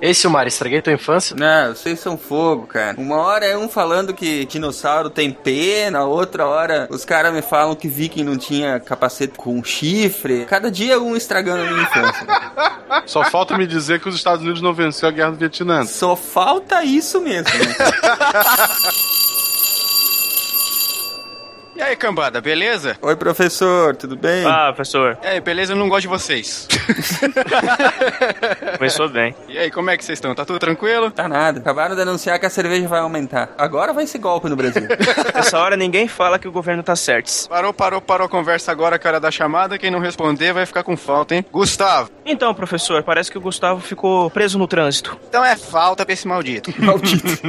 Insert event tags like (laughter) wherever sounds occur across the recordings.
Ei, Silmar, estraguei tua infância? Não, vocês são fogo, cara. Uma hora é um falando que dinossauro tem pena, outra hora os caras me falam que viking não tinha capacete com chifre. Cada dia um estragando a minha infância. (laughs) Só falta me dizer que os Estados Unidos não venceu a guerra do Vietnã. Só falta isso mesmo. Né? (laughs) E aí, cambada, beleza? Oi, professor, tudo bem? Ah, professor. E aí, beleza? Eu não gosto de vocês. (laughs) Começou bem. E aí, como é que vocês estão? Tá tudo tranquilo? Tá nada. Acabaram de anunciar que a cerveja vai aumentar. Agora vai ser golpe no Brasil. (laughs) Nessa hora ninguém fala que o governo tá certo. Parou, parou, parou a conversa agora, cara da chamada. Quem não responder vai ficar com falta, hein? Gustavo. Então, professor, parece que o Gustavo ficou preso no trânsito. Então é falta pra esse maldito. (laughs) Maldito.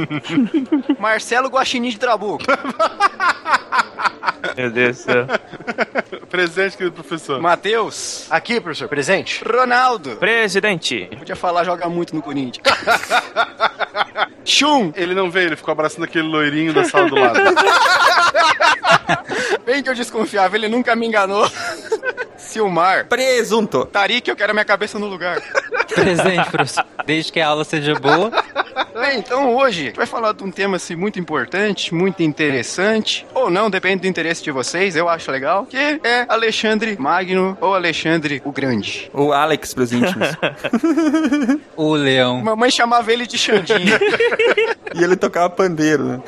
Marcelo Guaxinim de Trabuco. Meu Deus do céu. Presente, querido professor. Matheus. Aqui, professor, presente. Ronaldo. Presidente. Podia falar, joga muito no Corinthians. (laughs) Chum. Ele não veio, ele ficou abraçando aquele loirinho da sala do lado. (laughs) Bem que eu desconfiava, ele nunca me enganou. Silmar. Presunto. Tarik, eu quero a minha cabeça no lugar. (laughs) Presente, professor. Desde que a aula seja boa. Bem, então hoje a gente vai falar de um tema assim, muito importante, muito interessante, ou não, depende do interesse de vocês, eu acho legal, que é Alexandre Magno ou Alexandre o Grande. O Alex pros íntimos. (laughs) O leão. Mamãe chamava ele de Xandinho. (laughs) e ele tocava pandeiro, né?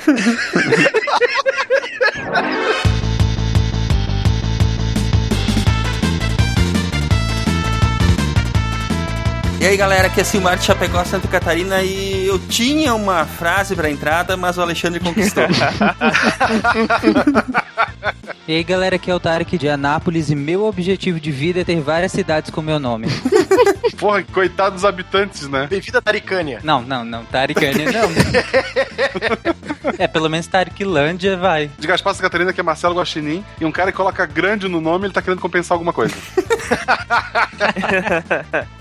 E aí galera, aqui é Silmar de Chapecó, Santa Catarina e eu tinha uma frase pra entrada, mas o Alexandre conquistou. (laughs) E aí, galera, aqui é o Tarek de Anápolis e meu objetivo de vida é ter várias cidades com meu nome. (laughs) Porra, coitado dos habitantes, né? Bem-vindo a Taricânia. Não, não, não. Taricânia não. (laughs) é, pelo menos Tariquilândia vai. De Gaspar Santa Catarina, que é Marcelo Guaxinim, e um cara que coloca grande no nome, ele tá querendo compensar alguma coisa. (laughs)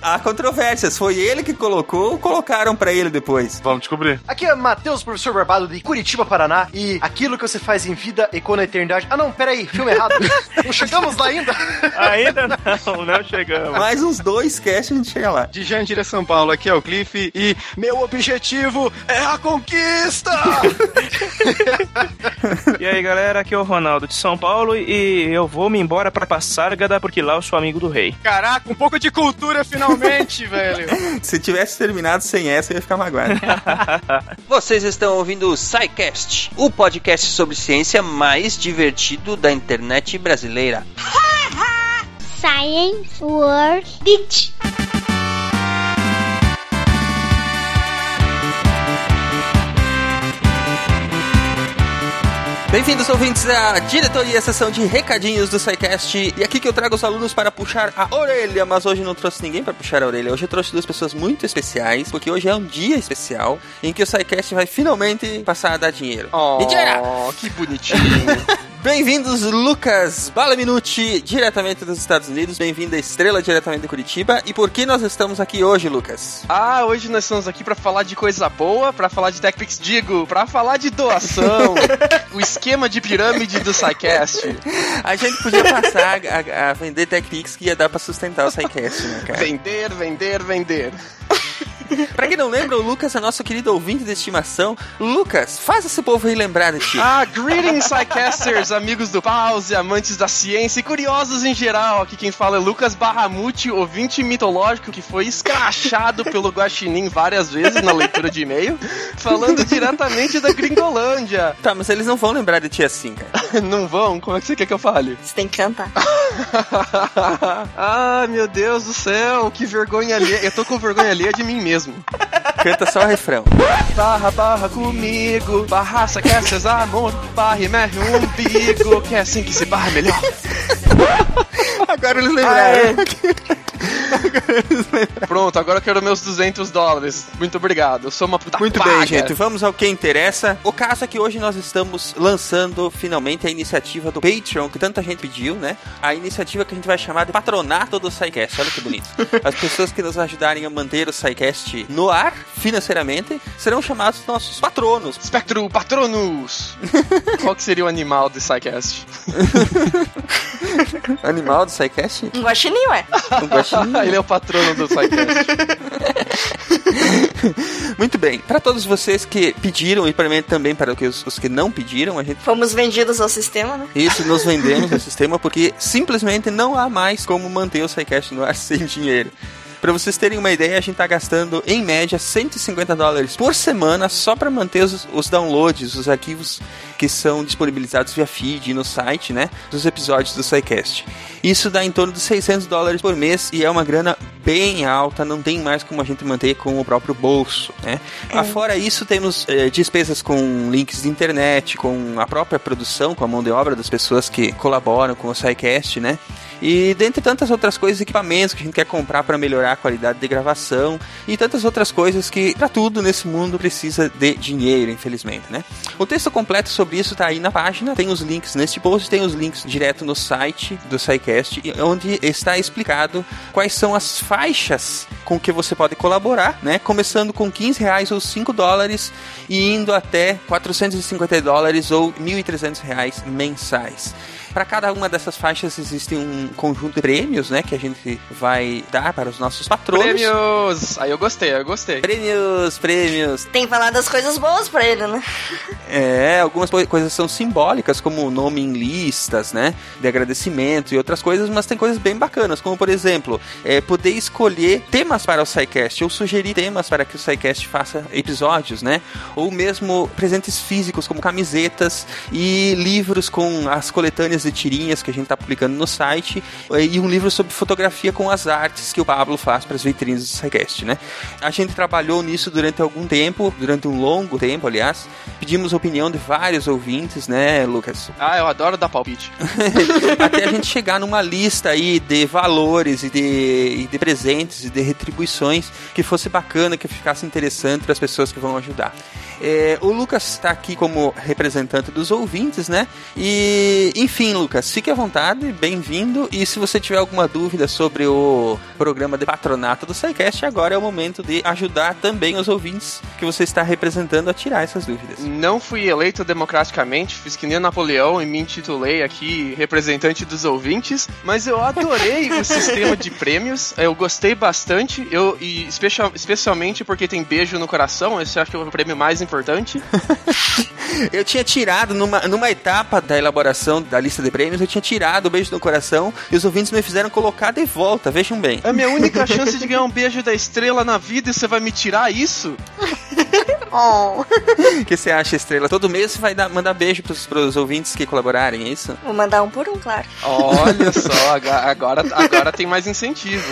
Há controvérsias, foi ele que colocou ou colocaram pra ele depois? Vamos descobrir. Aqui é Matheus, professor Barbado de Curitiba, Paraná. E aquilo que você faz em vida e com a eternidade. Ah, não, peraí, filme errado. (laughs) não chegamos lá ainda. Ainda não, não chegamos. Mais uns dois casts a gente chega lá. De Jandira São Paulo, aqui é o Cliff e meu objetivo é a conquista! (laughs) E aí, galera, aqui é o Ronaldo de São Paulo e eu vou me embora pra Passárgada porque lá eu sou amigo do rei. Caraca, um pouco de cultura finalmente, (laughs) velho. Se tivesse terminado sem essa, eu ia ficar magoado. Vocês estão ouvindo o SciCast, o podcast sobre ciência mais divertido da internet brasileira. Science World Beach. Bem-vindos, ouvintes, à diretoria, sessão de recadinhos do SciCast. E aqui que eu trago os alunos para puxar a orelha, mas hoje não trouxe ninguém para puxar a orelha. Hoje eu trouxe duas pessoas muito especiais, porque hoje é um dia especial em que o SciCast vai finalmente passar a dar dinheiro. Oh, que bonitinho. (laughs) Bem-vindos, Lucas Balaminuti, diretamente dos Estados Unidos. Bem-vindo à Estrela, diretamente de Curitiba. E por que nós estamos aqui hoje, Lucas? Ah, hoje nós estamos aqui pra falar de coisa boa, pra falar de TechPix, digo, pra falar de doação, (laughs) o esquema de pirâmide do SciCast. (laughs) A gente podia passar a, a vender TechPix que ia dar pra sustentar o SciCast, né, cara? Vender, vender, vender. (laughs) Pra quem não lembra, o Lucas é nosso querido ouvinte de estimação. Lucas, faz esse povo aí lembrar de ti. Ah, greetings, SciCasters, amigos do Pause, amantes da ciência e curiosos em geral. Aqui quem fala é Lucas Barramuti, ouvinte mitológico que foi escrachado (laughs) pelo Guaxinim várias vezes na leitura de e-mail, falando diretamente da Gringolândia. Tá, mas eles não vão lembrar de ti assim, cara. (laughs) Não vão? Como é que você quer que eu fale? Você tem que cantar. ah, meu Deus do céu, que vergonha alheia. Eu tô com vergonha alheia de mim mesmo. Canta só o refrão. Barra, barra comigo, barra, saqueces, amor, barra e mexe um umbigo, que é assim que se barra melhor. Agora eles lembraram. Pronto, agora eu quero meus 200 dólares. Muito obrigado, eu sou uma puta Muito paga. bem, gente. Vamos ao que interessa. O caso é que hoje nós estamos lançando finalmente a iniciativa do Patreon, que tanta gente pediu, né? A iniciativa que a gente vai chamar de Patronato do SciCast. Olha que bonito. (laughs) As pessoas que nos ajudarem a manter o SciCast no ar, financeiramente, serão chamados nossos patronos. Spectro Patronus! (laughs) Qual que seria o animal do SciCast? (laughs) Animal do SciCast? Um guaxinim, ué. Um guaxinim. (laughs) Ele é o patrono do SciCast. Muito bem. Para todos vocês que pediram e para mim também para os, os que não pediram, a gente Fomos vendidos ao sistema, né? isso nos vendemos no sistema porque simplesmente não há mais como manter o SciCast no ar sem dinheiro. Para vocês terem uma ideia, a gente tá gastando em média 150 dólares por semana só para manter os, os downloads, os arquivos que são disponibilizados via feed no site, né, dos episódios do SciCast. Isso dá em torno de 600 dólares por mês e é uma grana bem alta, não tem mais como a gente manter com o próprio bolso, né? Afora isso, temos eh, despesas com links de internet, com a própria produção, com a mão de obra das pessoas que colaboram com o SciCast, né? E dentre tantas outras coisas, equipamentos que a gente quer comprar para melhorar a qualidade de gravação e tantas outras coisas que para tudo nesse mundo precisa de dinheiro, infelizmente, né? O texto completo sobre isso tá aí na página, tem os links neste post, tem os links direto no site do SciCast, onde está explicado quais são as faixas com que você pode colaborar, né? Começando com 15 reais ou 5 dólares e indo até 450 dólares ou 1.300 reais mensais. Para cada uma dessas faixas existe um conjunto de prêmios, né, que a gente vai dar para os nossos patronos. Prêmios! Aí eu gostei, aí eu gostei. Prêmios, prêmios. Tem que falar das coisas boas pra ele, né? É, algumas co- coisas são simbólicas, como o nome em listas, né, de agradecimento e outras coisas, mas tem coisas bem bacanas, como por exemplo, é, poder escolher temas para o SciCast, ou sugerir temas para que o SciCast faça episódios, né, ou mesmo presentes físicos, como camisetas e livros com as coletâneas de tirinhas que a gente está publicando no site, e um livro sobre fotografia com as artes que o Pablo faz para as vitrines do SciCast, né. A gente trabalhou nisso durante algum tempo, durante um longo tempo, aliás, pedimos opinião de vários ouvintes, né, Lucas? Ah, eu adoro dar palpite. (laughs) Até a gente chegar numa lista aí de valores e de, e de presentes e de retribuições que fosse bacana, que ficasse interessante para as pessoas que vão ajudar. É, o Lucas está aqui como representante dos ouvintes, né? E, enfim, Lucas, fique à vontade, bem-vindo. E se você tiver alguma dúvida sobre o programa de patronato do SciCast, agora é o momento de ajudar também os ouvintes que você está representando a tirar essas dúvidas. Não fui eleito democraticamente, fiz que nem Napoleão e me intitulei aqui representante dos ouvintes, mas eu adorei o (laughs) sistema de prêmios, eu gostei bastante, eu, e especial- especialmente porque tem beijo no coração, esse eu acho que é o prêmio mais importante. (laughs) Eu tinha tirado, numa, numa etapa da elaboração da lista de prêmios, eu tinha tirado o beijo no coração e os ouvintes me fizeram colocar de volta, vejam bem. É a minha única chance de ganhar um beijo da estrela na vida e você vai me tirar isso? (laughs) Oh, (laughs) O que você acha, Estrela? Todo mês você vai dar, mandar beijo pros, pros ouvintes que colaborarem, é isso? vou mandar um por um, claro. Olha (laughs) só, agora, agora tem mais incentivo.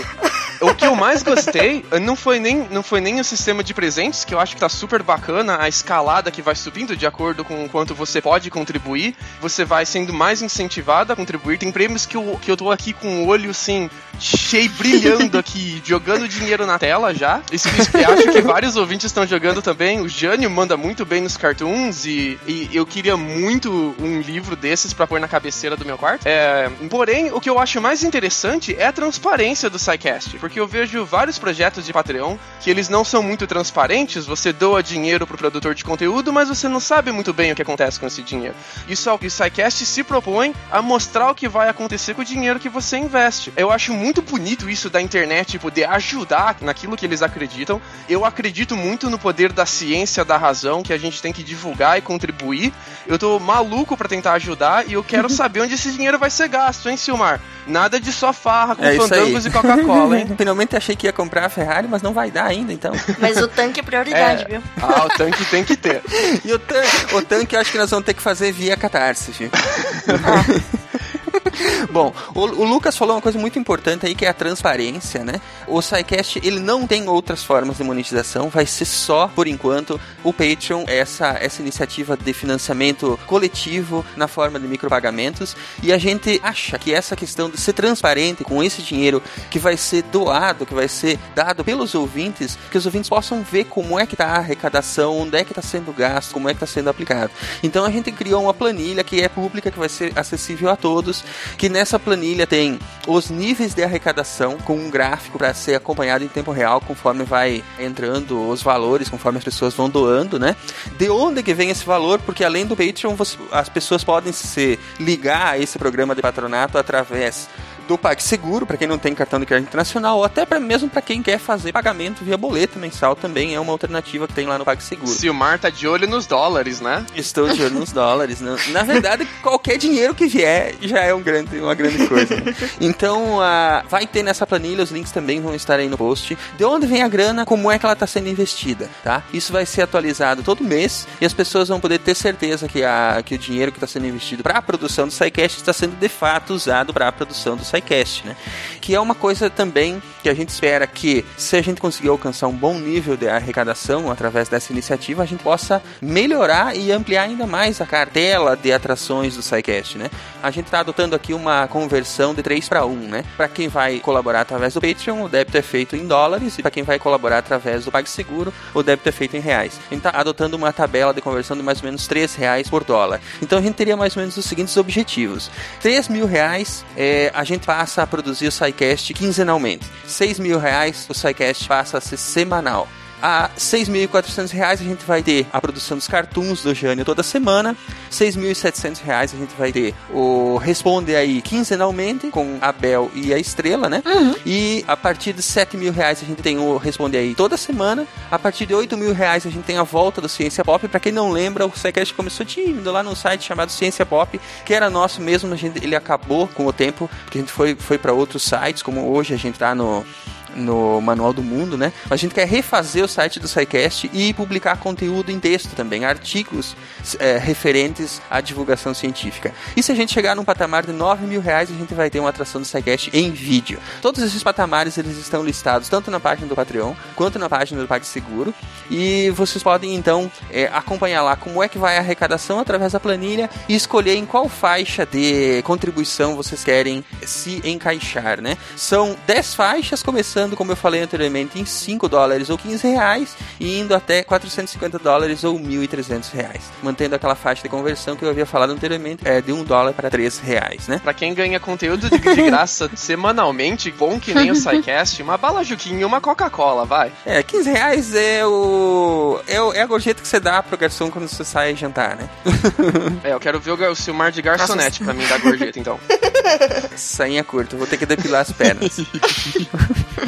O que eu mais gostei não foi, nem, não foi nem o sistema de presentes, que eu acho que tá super bacana, a escalada que vai subindo de acordo com o quanto você pode contribuir. Você vai sendo mais incentivado a contribuir. Tem prêmios que eu, que eu tô aqui com o olho assim, cheio, brilhando aqui, (laughs) jogando dinheiro na tela já. Isso, isso, eu acho que vários ouvintes estão jogando também. O Jânio manda muito bem nos cartoons e, e eu queria muito um livro desses pra pôr na cabeceira do meu quarto. É, porém, o que eu acho mais interessante é a transparência do SciCast, porque eu vejo vários projetos de Patreon que eles não são muito transparentes, você doa dinheiro pro produtor de conteúdo, mas você não sabe muito bem o que acontece com esse dinheiro. Isso é o que o SciCast se propõe a mostrar o que vai acontecer com o dinheiro que você investe. Eu acho muito bonito isso da internet poder ajudar naquilo que eles acreditam. Eu acredito muito no poder da ciência, da razão, que a gente tem que divulgar e contribuir. Eu tô maluco pra tentar ajudar e eu quero saber onde esse dinheiro vai ser gasto, hein, Silmar? Nada de só farra com É fandangos e Coca-Cola, hein? (laughs) Finalmente achei que ia comprar a Ferrari, mas não vai dar ainda, então. Mas o tanque é prioridade, É. viu? Ah, o tanque tem que ter. (laughs) E o tanque, o tanque eu acho que nós vamos ter que fazer via catarse, filho. (laughs) (laughs) Bom, o, o Lucas falou uma coisa muito importante aí que é a transparência, né? O SciCast, ele não tem outras formas de monetização, vai ser só, por enquanto, o Patreon, essa, essa iniciativa de financiamento coletivo na forma de micropagamentos. E a gente acha que essa questão de ser transparente com esse dinheiro que vai ser doado, que vai ser dado pelos ouvintes, que os ouvintes possam ver como é que está a arrecadação, onde é que está sendo gasto, como é que está sendo aplicado. Então a gente criou uma planilha que é pública, que vai ser acessível a todos, que nessa planilha tem os níveis de arrecadação com um gráfico para ser acompanhado em tempo real conforme vai entrando os valores, conforme as pessoas vão doando, né? De onde que vem esse valor? Porque além do Patreon, você- as pessoas podem se ligar a esse programa de patronato através do PagSeguro, para quem não tem cartão de crédito internacional, ou até pra, mesmo para quem quer fazer pagamento via boleto mensal também é uma alternativa que tem lá no PagSeguro. Silmar tá de olho nos dólares, né? Estou de olho nos dólares. Né? Na verdade, (laughs) qualquer dinheiro que vier já é um grande, uma grande coisa. né? Então, ah, vai ter nessa planilha, os links também vão estar aí no post. De onde vem a grana, como é que ela está sendo investida, tá? Isso vai ser atualizado todo mês e as pessoas vão poder ter certeza que, a, que o dinheiro que está sendo investido para a produção do SciCast está sendo de fato usado para a produção do SciCast, né? Que é uma coisa também que a gente espera que, se a gente conseguir alcançar um bom nível de arrecadação através dessa iniciativa, a gente possa melhorar e ampliar ainda mais a cartela de atrações do SciCast, né? A gente está adotando aqui uma conversão de 3 para 1, né? Para quem vai colaborar através do Patreon, o débito é feito em dólares, e para quem vai colaborar através do PagSeguro, o débito é feito em reais. A gente está adotando uma tabela de conversão de mais ou menos 3 reais por dólar. Então a gente teria mais ou menos os seguintes objetivos: 3 mil reais é, a gente passa a produzir o SciCast quinzenalmente, 6 mil reais o SciCast passa a ser semanal. A 6.400 reais a gente vai ter a produção dos cartoons do Jânio toda semana. 6.700 reais a gente vai ter o Responde aí quinzenalmente com a Bel e a Estrela, né? E a partir de 7 mil reais a gente tem o Responde aí toda semana. A partir de 8 mil reais a gente tem a volta do Ciência Pop. Pra quem não lembra, o SciCast começou tímido lá num site chamado Ciência Pop, que era nosso mesmo. Gente, ele acabou com o tempo, porque a gente foi, foi para outros sites, como hoje a gente tá no no Manual do Mundo, né? A gente quer refazer o site do SciCast e publicar conteúdo em texto também, artigos é, referentes à divulgação científica. E se a gente chegar num patamar de 9 mil reais, a gente vai ter uma atração do SciCast em vídeo. Todos esses patamares eles estão listados tanto na página do Patreon quanto na página do PagSeguro e vocês podem então é, acompanhar lá como é que vai a arrecadação através da planilha e escolher em qual faixa de contribuição vocês querem se encaixar, né? São 10 faixas começando como eu falei anteriormente, em 5 dólares ou 15 reais e indo até 450 dólares ou 1.300 reais. Mantendo aquela faixa de conversão que eu havia falado anteriormente, é de 1 dólar para 3 reais, né? Pra quem ganha conteúdo de, de graça (laughs) semanalmente, bom que nem o SciCast, uma bala Juquinha e uma Coca-Cola, vai. É, 15 reais é o... é o. é a gorjeta que você dá pro garçom quando você sai jantar, né? (laughs) É, eu quero ver o, o Silmar de garçonete pra mim dar gorjeta, então. (laughs) Sainha curta, vou ter que depilar as pernas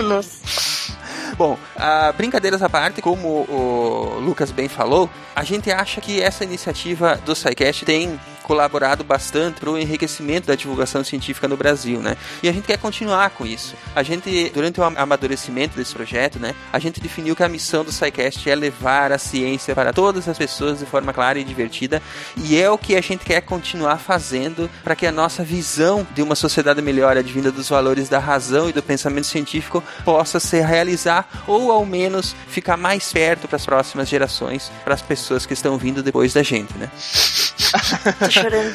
anos. Bom, ah, brincadeiras à parte, como o Lucas bem falou, a gente acha que essa iniciativa do SciCast tem colaborado bastante para o enriquecimento da divulgação científica no Brasil, né? E a gente quer continuar com isso. A gente, durante o amadurecimento desse projeto, né, a gente definiu que a missão do SciCast é levar a ciência para todas as pessoas de forma clara e divertida, e é o que a gente quer continuar fazendo para que a nossa visão de uma sociedade melhor, advinda dos valores da razão e do pensamento científico, possa se realizar ou ao menos ficar mais perto para as próximas gerações, para as pessoas que estão vindo depois da gente, né? Tô chorando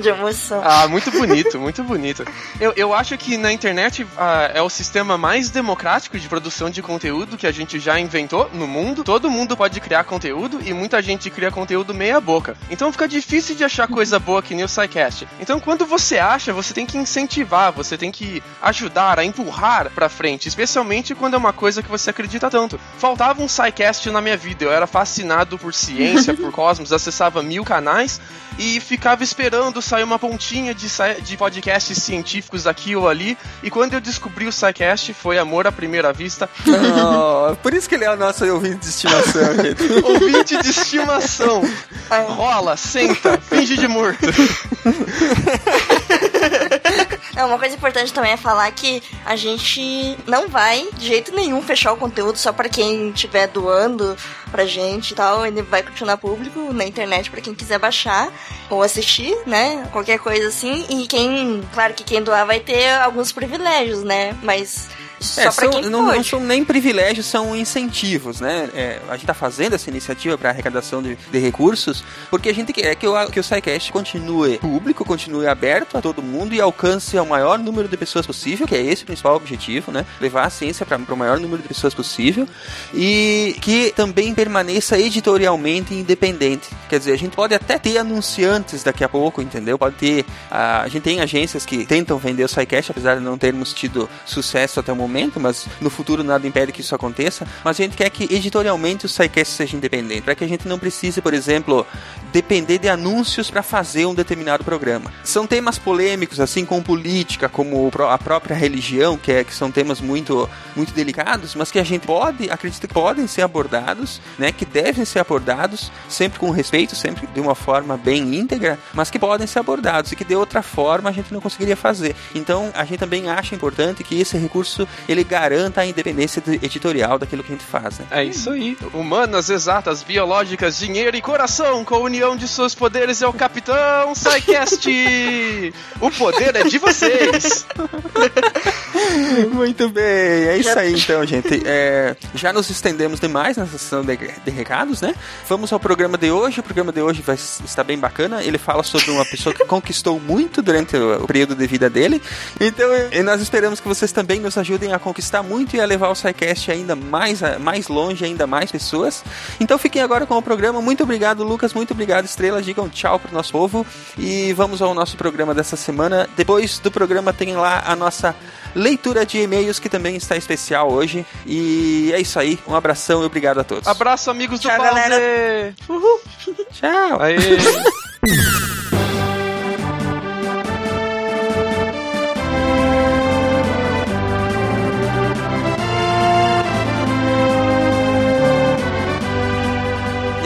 de emoção. Ah, muito bonito, muito bonito. Eu, eu acho que na internet ah, é o sistema mais democrático de produção de conteúdo que a gente já inventou no mundo. Todo mundo pode criar conteúdo e muita gente cria conteúdo meia boca. Então fica difícil de achar coisa boa que nem o SciCast. Então quando você acha, você tem que incentivar, você tem que ajudar a empurrar pra frente, especialmente quando é uma coisa que você acredita tanto. Faltava um SciCast na minha vida, eu era fascinado por ciência, por (laughs) cosmos, acessava mil canais e ficava esperando sair uma pontinha de, de podcasts científicos aqui ou ali. E quando eu descobri o SciCast, foi amor à primeira vista. Oh, por isso que ele é o nosso ouvinte de estimação, (laughs) gente. Ouvinte de estimação. (laughs) Rola, senta, finge de morto. É, uma coisa importante também é falar que a gente não vai de jeito nenhum fechar o conteúdo só pra quem estiver doando pra gente e tal. Ele vai continuar público na internet pra quem quiser baixar ou assistir, né? Qualquer coisa assim. E quem, claro que quem doar vai ter alguns privilégios, né? Mas É, são- não, não são nem privilégios, são incentivos, né? É, a gente está fazendo essa iniciativa para arrecadação de, de recursos porque a gente quer que o, que o SciCast continue público, continue aberto a todo mundo e alcance ao maior número de pessoas possível, que é esse o principal objetivo, né? Levar a ciência para o maior número de pessoas possível e que também permaneça editorialmente independente. Quer dizer, a gente pode até ter anunciantes daqui a pouco, entendeu? Pode ter. A, a gente tem agências que tentam vender o SciCast, apesar de não termos tido sucesso até o momento momento, mas no futuro nada impede que isso aconteça. Mas a gente quer que editorialmente o SciCast seja independente, para que a gente não precise, por exemplo, depender de anúncios para fazer um determinado programa. São temas polêmicos, assim como política, como a própria religião, que, é, que são temas muito, muito delicados, mas que a gente pode, acredita que podem ser abordados, né, que devem ser abordados, sempre com respeito, sempre de uma forma bem íntegra, mas que podem ser abordados e que de outra forma a gente não conseguiria fazer. Então a gente também acha importante que esse recurso ele garanta a independência editorial daquilo que a gente faz. Né? É isso aí. Humanas, exatas, biológicas, dinheiro e coração, com a união de seus poderes é o Capitão SciCast! o poder é de vocês! (laughs) Muito bem, é isso aí então, gente. É, já nos estendemos demais nessa sessão de, de, recados, né? Vamos ao programa de hoje. O programa de hoje vai estar bem bacana. Ele fala sobre uma pessoa que (laughs) conquistou muito durante o, o período de vida dele. Então, nós esperamos que vocês também nos ajudem a conquistar muito e a levar o SciCast ainda mais, mais longe, ainda mais pessoas. Então, fiquem agora com o programa. Muito obrigado, Lucas. Muito obrigado, Estrela. Digam tchau pro nosso povo. E vamos ao nosso programa dessa semana. Depois do programa tem lá a nossa leitura de e-mails que também está especial hoje. E é isso aí. Um abração e obrigado a todos. Abraço, amigos Tchau, do galera. Uhul. Tchau. Aê. (laughs)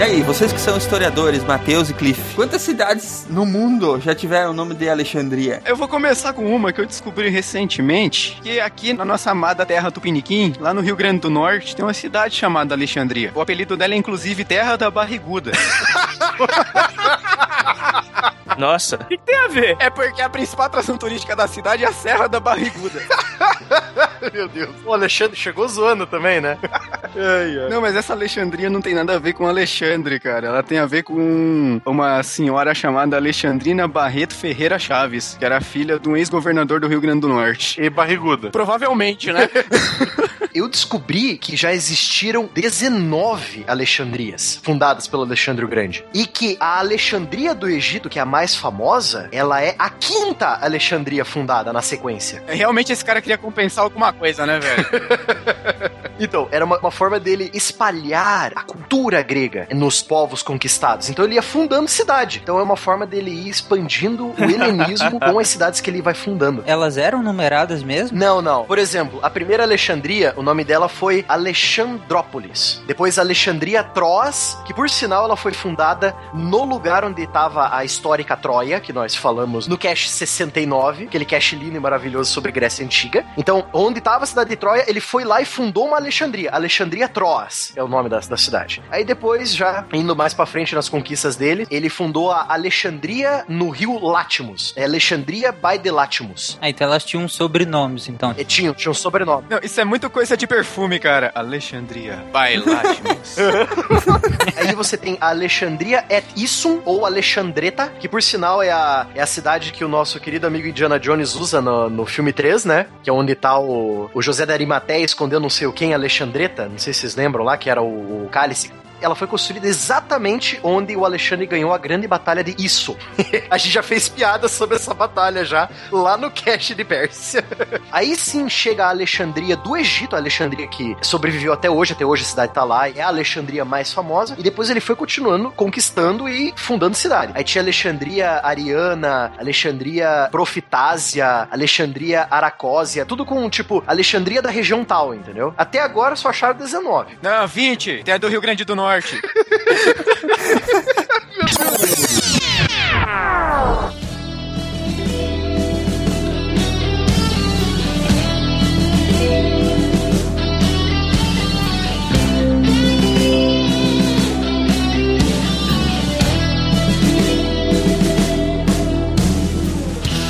aí, vocês que são historiadores, Matheus e Cliff, quantas cidades no mundo já tiveram o nome de Alexandria? Eu vou começar com uma que eu descobri recentemente, que aqui na nossa amada terra Tupiniquim, lá no Rio Grande do Norte, tem uma cidade chamada Alexandria. O apelido dela é inclusive Terra da Barriguda. (laughs) Nossa, o que, que tem a ver? É porque a principal atração turística da cidade é a Serra da Barriguda. (laughs) (laughs) Meu Deus. O Alexandre chegou zoando também, né? (laughs) Ai, ai. Não, mas essa Alexandria não tem nada a ver com Alexandre, cara. Ela tem a ver com uma senhora chamada Alexandrina Barreto Ferreira Chaves, que era filha de um ex-governador do Rio Grande do Norte. E barriguda. Provavelmente, né? (laughs) Eu descobri que já existiram 19 Alexandrias fundadas pelo Alexandre o Grande. E que a Alexandria do Egito, que é a mais famosa, ela é a quinta Alexandria fundada na sequência. Realmente esse cara queria compensar alguma coisa, né, velho? (laughs) Então, era uma, uma forma dele espalhar a cultura grega nos povos conquistados. Então ele ia fundando cidade. Então é uma forma dele ir expandindo o helenismo (laughs) com as cidades que ele vai fundando. Elas eram numeradas mesmo? Não, não. Por exemplo, a primeira Alexandria, o nome dela foi Alexandrópolis. Depois Alexandria Troas, que por sinal ela foi fundada no lugar onde estava a histórica Troia, que nós falamos no cast 69, aquele cast lindo e maravilhoso sobre Grécia Antiga. Então, onde estava a cidade de Troia, ele foi lá e fundou uma Alexandria. Alexandria Troas é o nome da, da cidade. Aí depois, já indo mais pra frente nas conquistas dele, ele fundou a Alexandria no rio Látimos. É Alexandria by the Látimos. Ah, então elas tinham sobrenomes, então. E tinha, tinha um sobrenome. Não, isso é muito coisa de perfume, cara. Alexandria. Bailátimos. (laughs) Aí você tem a Alexandria et Issum, ou Alexandreta, que por sinal é a, é a cidade que o nosso querido amigo Indiana Jones usa no, no filme 3, né? Que é onde tá o, o José da Arimateia escondendo não sei o que em Alexandreta, não sei se vocês lembram lá, que era o, o cálice ela foi construída exatamente onde o Alexandre ganhou a grande batalha de Isso. (laughs) a gente já fez piada sobre essa batalha já, lá no Cache de Pérsia. (laughs) Aí sim chega a Alexandria do Egito, a Alexandria que sobreviveu até hoje, até hoje a cidade tá lá, é a Alexandria mais famosa, e depois ele foi continuando conquistando e fundando cidade. Aí tinha Alexandria Ariana, Alexandria Profitásia, Alexandria Aracósia, tudo com tipo Alexandria da região tal, entendeu? Até agora só acharam 19. Não, 20. Tem a do Rio Grande do Norte.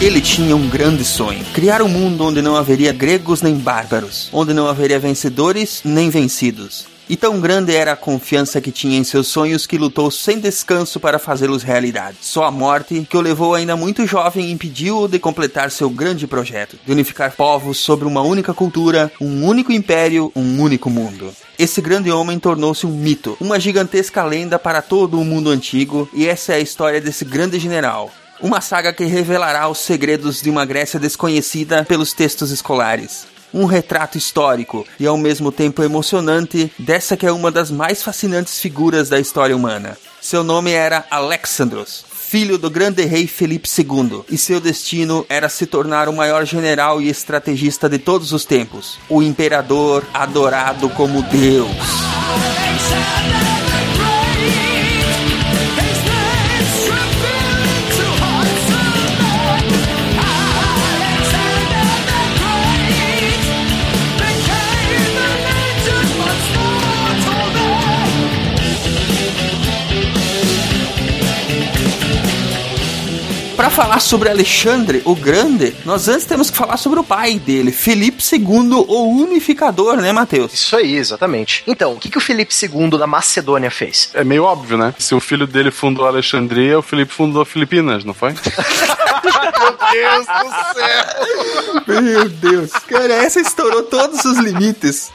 Ele tinha um grande sonho: criar um mundo onde não haveria gregos nem bárbaros, onde não haveria vencedores nem vencidos. E tão grande era a confiança que tinha em seus sonhos que lutou sem descanso para fazê-los realidade. Só a morte, que o levou ainda muito jovem, impediu-o de completar seu grande projeto, de unificar povos sobre uma única cultura, um único império, um único mundo. Esse grande homem tornou-se um mito, uma gigantesca lenda para todo o mundo antigo, e essa é a história desse grande general. Uma saga que revelará os segredos de uma Grécia desconhecida pelos textos escolares. Um retrato histórico e ao mesmo tempo emocionante dessa que é uma das mais fascinantes figuras da história humana. Seu nome era Alexandros, filho do grande rei Felipe II, e seu destino era se tornar o maior general e estrategista de todos os tempos, o imperador adorado como Deus. Para falar sobre Alexandre o Grande, nós antes temos que falar sobre o pai dele, Felipe II, o unificador, né, Matheus? Isso aí, exatamente. Então, o que, que o Felipe II da Macedônia fez? É meio óbvio, né? Se o filho dele fundou a Alexandria, o Felipe fundou Filipinas, não foi? (laughs) Deus do céu! Meu Deus, cara, essa estourou todos os limites.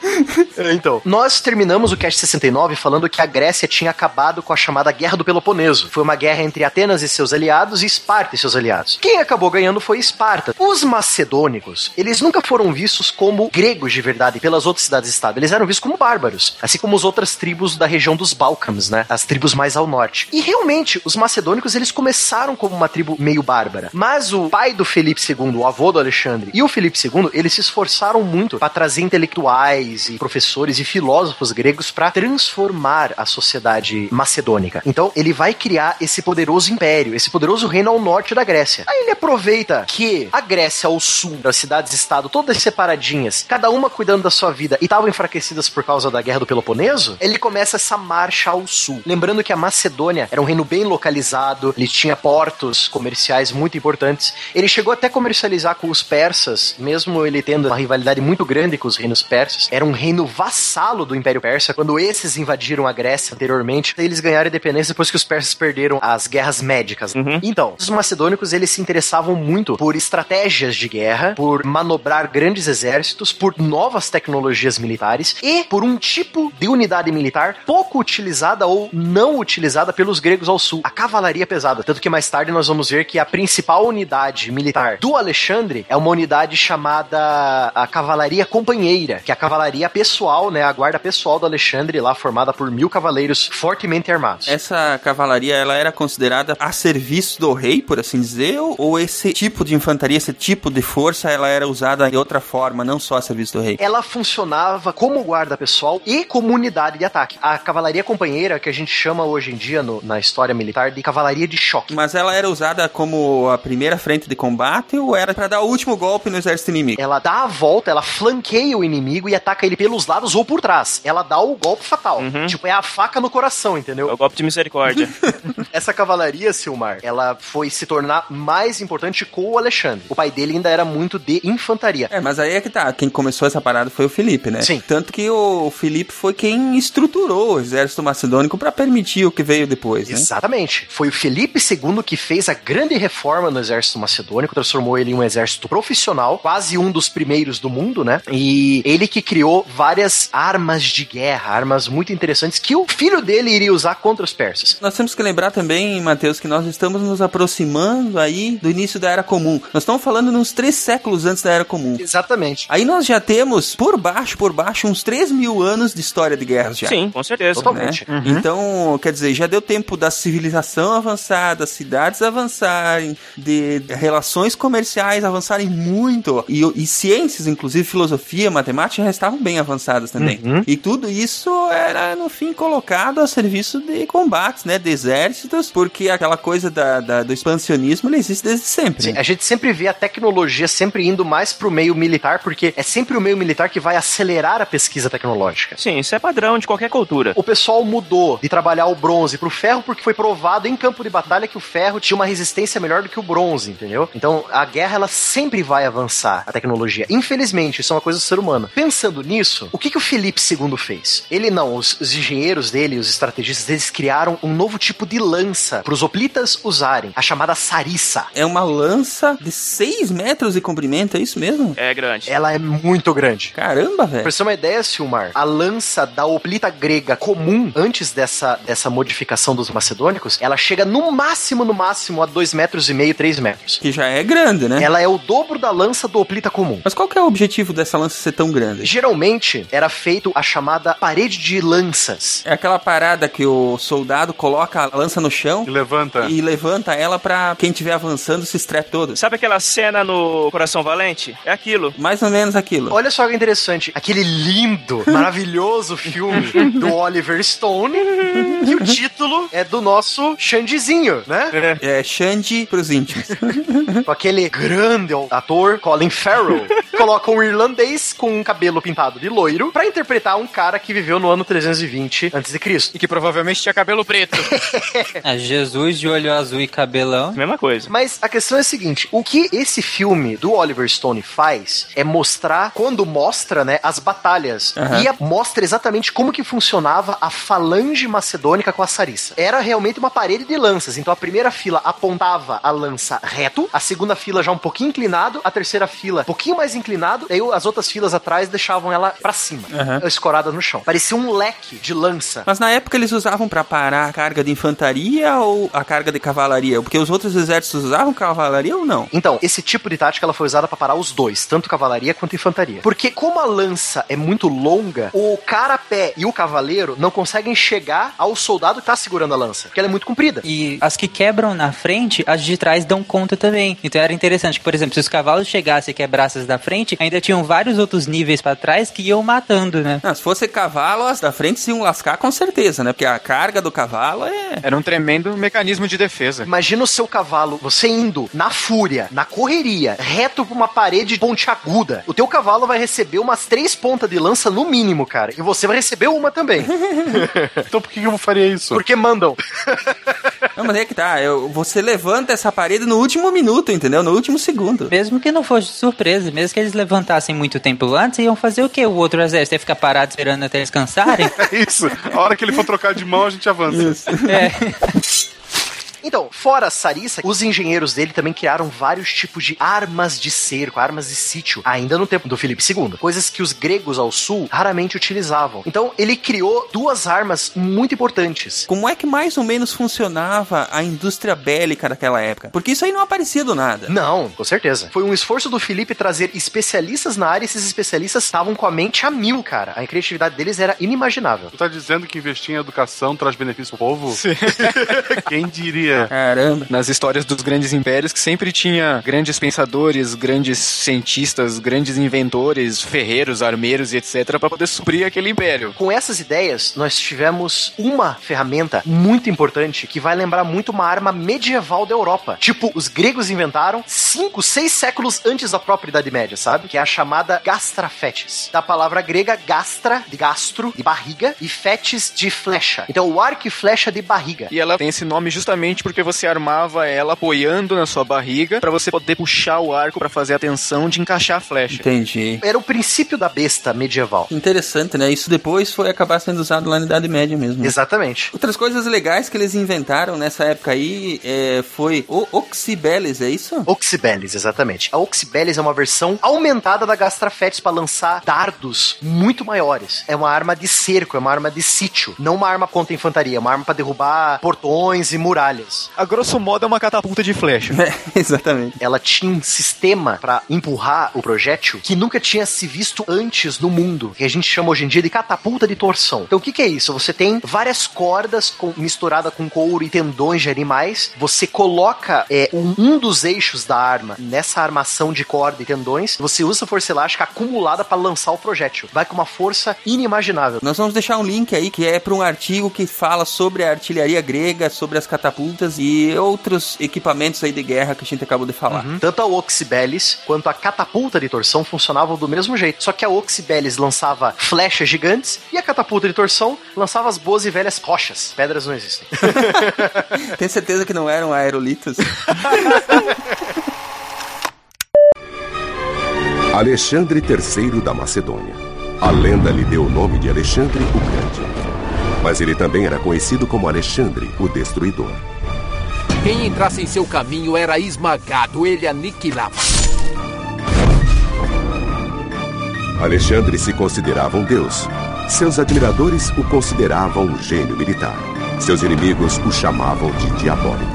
Então, nós terminamos o Cast 69 falando que a Grécia tinha acabado com a chamada Guerra do Peloponeso. Foi uma guerra entre Atenas e seus aliados e Esparta e seus aliados. Quem acabou ganhando foi Esparta. Os macedônicos, eles nunca foram vistos como gregos de verdade pelas outras cidades-estado. Eles eram vistos como bárbaros, assim como as outras tribos da região dos Balcãs, né? As tribos mais ao norte. E realmente, os macedônicos, eles começaram como uma tribo meio bárbara. Mas o pai do Felipe II, o avô do Alexandre, e o Felipe II, eles se esforçaram muito para trazer intelectuais e professores e filósofos gregos para transformar a sociedade macedônica. Então, ele vai criar esse poderoso império, esse poderoso reino ao norte da Grécia. Aí ele aproveita que a Grécia ao sul, das cidades-estado, todas separadinhas, cada uma cuidando da sua vida e estavam enfraquecidas por causa da guerra do Peloponeso, ele começa essa marcha ao sul. Lembrando que a Macedônia era um reino bem localizado, ele tinha portos comerciais muito importantes. Ele chegou até a comercializar com os persas, mesmo ele tendo uma rivalidade muito grande com os reinos persas. Era um reino vassalo do Império Persa. Quando esses invadiram a Grécia anteriormente, eles ganharam independência depois que os persas perderam as guerras médicas. Então, os macedônicos eles se interessavam muito por estratégias de guerra, por manobrar grandes exércitos, por novas tecnologias militares e por um tipo de unidade militar pouco utilizada ou não utilizada pelos gregos ao sul, a cavalaria pesada. Tanto que mais tarde nós vamos ver que a principal unidade militar do Alexandre é uma unidade chamada a Cavalaria Companheira, que é a cavalaria pessoal, né, a guarda pessoal do Alexandre, lá formada por mil cavaleiros fortemente armados. Essa cavalaria, ela era considerada a serviço do rei, por assim dizer, ou, esse tipo de infantaria, esse tipo de força, ela era usada de outra forma, não só a serviço do rei? Ela funcionava como guarda pessoal e como unidade de ataque. A cavalaria companheira, que a gente chama hoje em dia no- na história militar de cavalaria de choque. Mas ela era usada como a primeira frente de combate ou era pra dar o último golpe no exército inimigo? Ela dá a volta, ela flanqueia o inimigo e ataca ele pelos lados ou por trás. Ela dá o golpe fatal. Tipo, é a faca no coração, É entendeu? o golpe de misericórdia. (laughs) Essa cavalaria, Silmar, ela foi se tornar mais importante com o Alexandre. O pai dele ainda era muito de infantaria. É, mas aí é que tá. Quem começou essa parada foi o Felipe, né? Sim. Tanto que o Felipe foi quem estruturou o exército macedônico pra permitir o que veio depois, né? Exatamente. Foi o Felipe II que fez a grande reforma no exército macedônico, transformou ele em um exército profissional, quase um dos primeiros do mundo, né? E ele que criou várias armas de guerra, armas muito interessantes que o filho dele iria usar contra os persas. Nós temos que lembrar também, Matheus, que nós estamos nos aproximando aí do início da Era Comum. Nós estamos falando nos três séculos antes da Era Comum. Exatamente. Aí nós já temos, por baixo, por baixo, uns 3 mil anos de história de guerras já. Sim, com certeza. Totalmente. né? Então, quer dizer, já deu tempo da civilização avançar, das cidades avançarem, de relações comerciais avançarem muito, e, e ciências, inclusive filosofia, matemática, já estavam bem avançadas também. E tudo isso era, no fim, colocado a serviço de combates, né, de exércitos, porque aquela coisa da, da- do expansionismo, ele existe desde sempre. Sim, a gente sempre vê a tecnologia sempre indo mais pro meio militar, porque é sempre o meio militar que vai acelerar a pesquisa tecnológica. Sim, isso é padrão de qualquer cultura. O pessoal mudou de trabalhar o bronze pro ferro porque foi provado em campo de batalha que o ferro tinha uma resistência melhor do que o bronze, entendeu? Então a guerra ela sempre vai avançar a tecnologia. Infelizmente, isso é uma coisa do ser humano. Pensando nisso, o que, que o Felipe II fez? Ele não, os, os engenheiros dele, os estrategistas, eles criaram um novo tipo de lança para os hoplitas usarem, a chamada sarissa. É uma lança de 6 metros de comprimento, é isso mesmo? É grande. Ela é muito grande. Caramba, velho. Pra você ter uma ideia, Silmar, a lança da hoplita grega comum, antes dessa, dessa modificação dos macedônicos, ela chega no máximo, no máximo, a 2 metros e meio, 3 metros. Que já é grande, né? Ela é o dobro da lança do hoplita comum. Mas qual que é o objetivo dessa lança ser tão grande? Geralmente era feito a chamada parede de lanças. É aquela parada que o soldado coloca a lança no chão E levanta. e levanta ela pra quem estiver avançando se estrepe todo. Sabe aquela cena no Coração Valente? É aquilo. Mais ou menos aquilo. Olha só que interessante, aquele lindo, (laughs) maravilhoso filme do Oliver Stone, que o título é do nosso Xandizinho, né? É Xande pros íntimos. (laughs) Com aquele grande ator, Colin Farrell, coloca um irlandês com um cabelo pintado de loiro pra interpretar um cara que viveu no ano 320 a.C. E que provavelmente tinha cabelo preto. Ah, (laughs) Jesus de olho azul e cabelão. Mesma coisa. Mas a questão é a seguinte: o que esse filme do Oliver Stone faz é mostrar, quando mostra, né, as batalhas. Aham. E a- mostra exatamente como que funcionava a falange macedônica com a Sarissa. Era realmente uma parede de lanças. Então a primeira fila apontava a lança reto, a segunda fila já um pouquinho inclinado, a terceira fila um pouquinho mais inclinado, aí as outras filas atrás deixavam ela pra cima, Aham. escorada no chão. Parecia um leque de lança. Mas na época eles usavam pra parar a carga de infantaria ou a carga de cavalaria? Porque os outros exércitos usavam cavalaria ou não? Então, esse tipo de tática ela foi usada pra parar os dois, tanto cavalaria quanto infantaria. Porque como a lança é muito longa, o cara a pé e o cavaleiro não conseguem chegar ao soldado que tá segurando a lança, porque ela é muito comprida. E as que quebram na frente, as de trás dão conta também. Então era interessante que, por exemplo, se os cavalos chegassem e quebrassem as da frente, ainda tinham vários outros níveis pra trás que iam matando, né? Não, se fosse cavalo, as da frente se iam lascar com certeza, né? Porque a carga do cavalo é. Era um tremendo mecanismo de defesa. Imagina o seu cavalo, você indo na fúria, na correria, reto pra uma parede pontiaguda. O teu cavalo vai receber umas três pontas de lança no mínimo, cara. E você vai receber uma também. (laughs) Então por que eu faria isso? Porque mandam. Não, mas é que tá. eu- você levanta essa parede no último minuto, entendeu? No último segundo. Mesmo que não fosse surpresa, mesmo que eles levantassem muito tempo antes, iam fazer o quê? O outro exército ia ficar parado esperando até eles cansarem? (laughs) É isso. A hora que ele for trocar de mão, a gente avança. é. (laughs) Então, fora a Sarissa, os engenheiros dele também criaram vários tipos de armas de cerco, armas de sítio, ainda no tempo do Filipe II. Coisas que os gregos ao sul raramente utilizavam. Então, ele criou duas armas muito importantes. Como é que mais ou menos funcionava a indústria bélica daquela época? Porque isso aí não aparecia do nada. Não, com certeza. Foi um esforço do Felipe trazer especialistas na área e esses especialistas estavam com a mente a mil, cara. A criatividade deles era inimaginável. Tu tá dizendo que investir em educação traz benefício pro povo? (laughs) Quem diria? Caramba. Nas histórias dos grandes impérios, que sempre tinha grandes pensadores, grandes cientistas, grandes inventores, ferreiros, armeiros e etc., para poder suprir aquele império. Com essas ideias, nós tivemos uma ferramenta muito importante que vai lembrar muito uma arma medieval da Europa. Tipo, os gregos inventaram cinco, seis séculos antes da própria Idade Média, sabe? Que é a chamada gastrafetes. Da palavra grega gastra, de gastro, de barriga, e fetes de flecha. Então, o arco e flecha de barriga. E ela tem esse nome justamente porque você armava ela apoiando na sua barriga para você poder puxar o arco para fazer a tensão de encaixar a flecha. Entendi. Era o princípio da besta medieval. Interessante, né? Isso depois foi acabar sendo usado lá na Idade Média mesmo. Exatamente. Outras coisas legais que eles inventaram nessa época aí é, foi o Oxybeles, é isso? Oxybeles, exatamente. A Oxybeles é uma versão aumentada da Gastrafetes para lançar dardos muito maiores. É uma arma de cerco, é uma arma de sítio, não uma arma contra infantaria, é uma arma para derrubar portões e muralhas. A grosso modo é uma catapulta de flecha. (laughs) É, exatamente. Ela tinha um sistema para empurrar o projétil que nunca tinha se visto antes no mundo, que a gente chama hoje em dia de catapulta de torção. Então o que, que é isso? Você tem várias cordas com, misturada com couro e tendões de animais. Você coloca é, um, um dos eixos da arma nessa armação de corda e tendões. Você usa força elástica acumulada para lançar o projétil. Vai com uma força inimaginável. Nós vamos deixar um link aí que é para um artigo que fala sobre a artilharia grega, sobre as catapultas e outros equipamentos aí de guerra que a gente acabou de falar. Tanto a Oxybelis quanto a catapulta de torção funcionavam do mesmo jeito. Só que a Oxybelis lançava flechas gigantes e a catapulta de torção lançava as boas e velhas rochas. Pedras não existem. (laughs) Tem certeza que não eram aerolitos? (laughs) Alexandre III da Macedônia. A lenda lhe deu o nome de Alexandre o Grande. Mas ele também era conhecido como Alexandre o Destruidor. Quem entrasse em seu caminho era esmagado, ele aniquilava. Alexandre se considerava um deus. Seus admiradores o consideravam um gênio militar. Seus inimigos o chamavam de diabólico.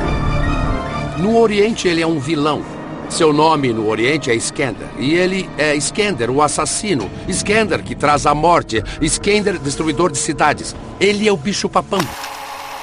No Oriente, ele é um vilão. Seu nome no Oriente é Skender. E ele é Skender, o assassino. Skender, que traz a morte. Skender, destruidor de cidades. Ele é o bicho-papão.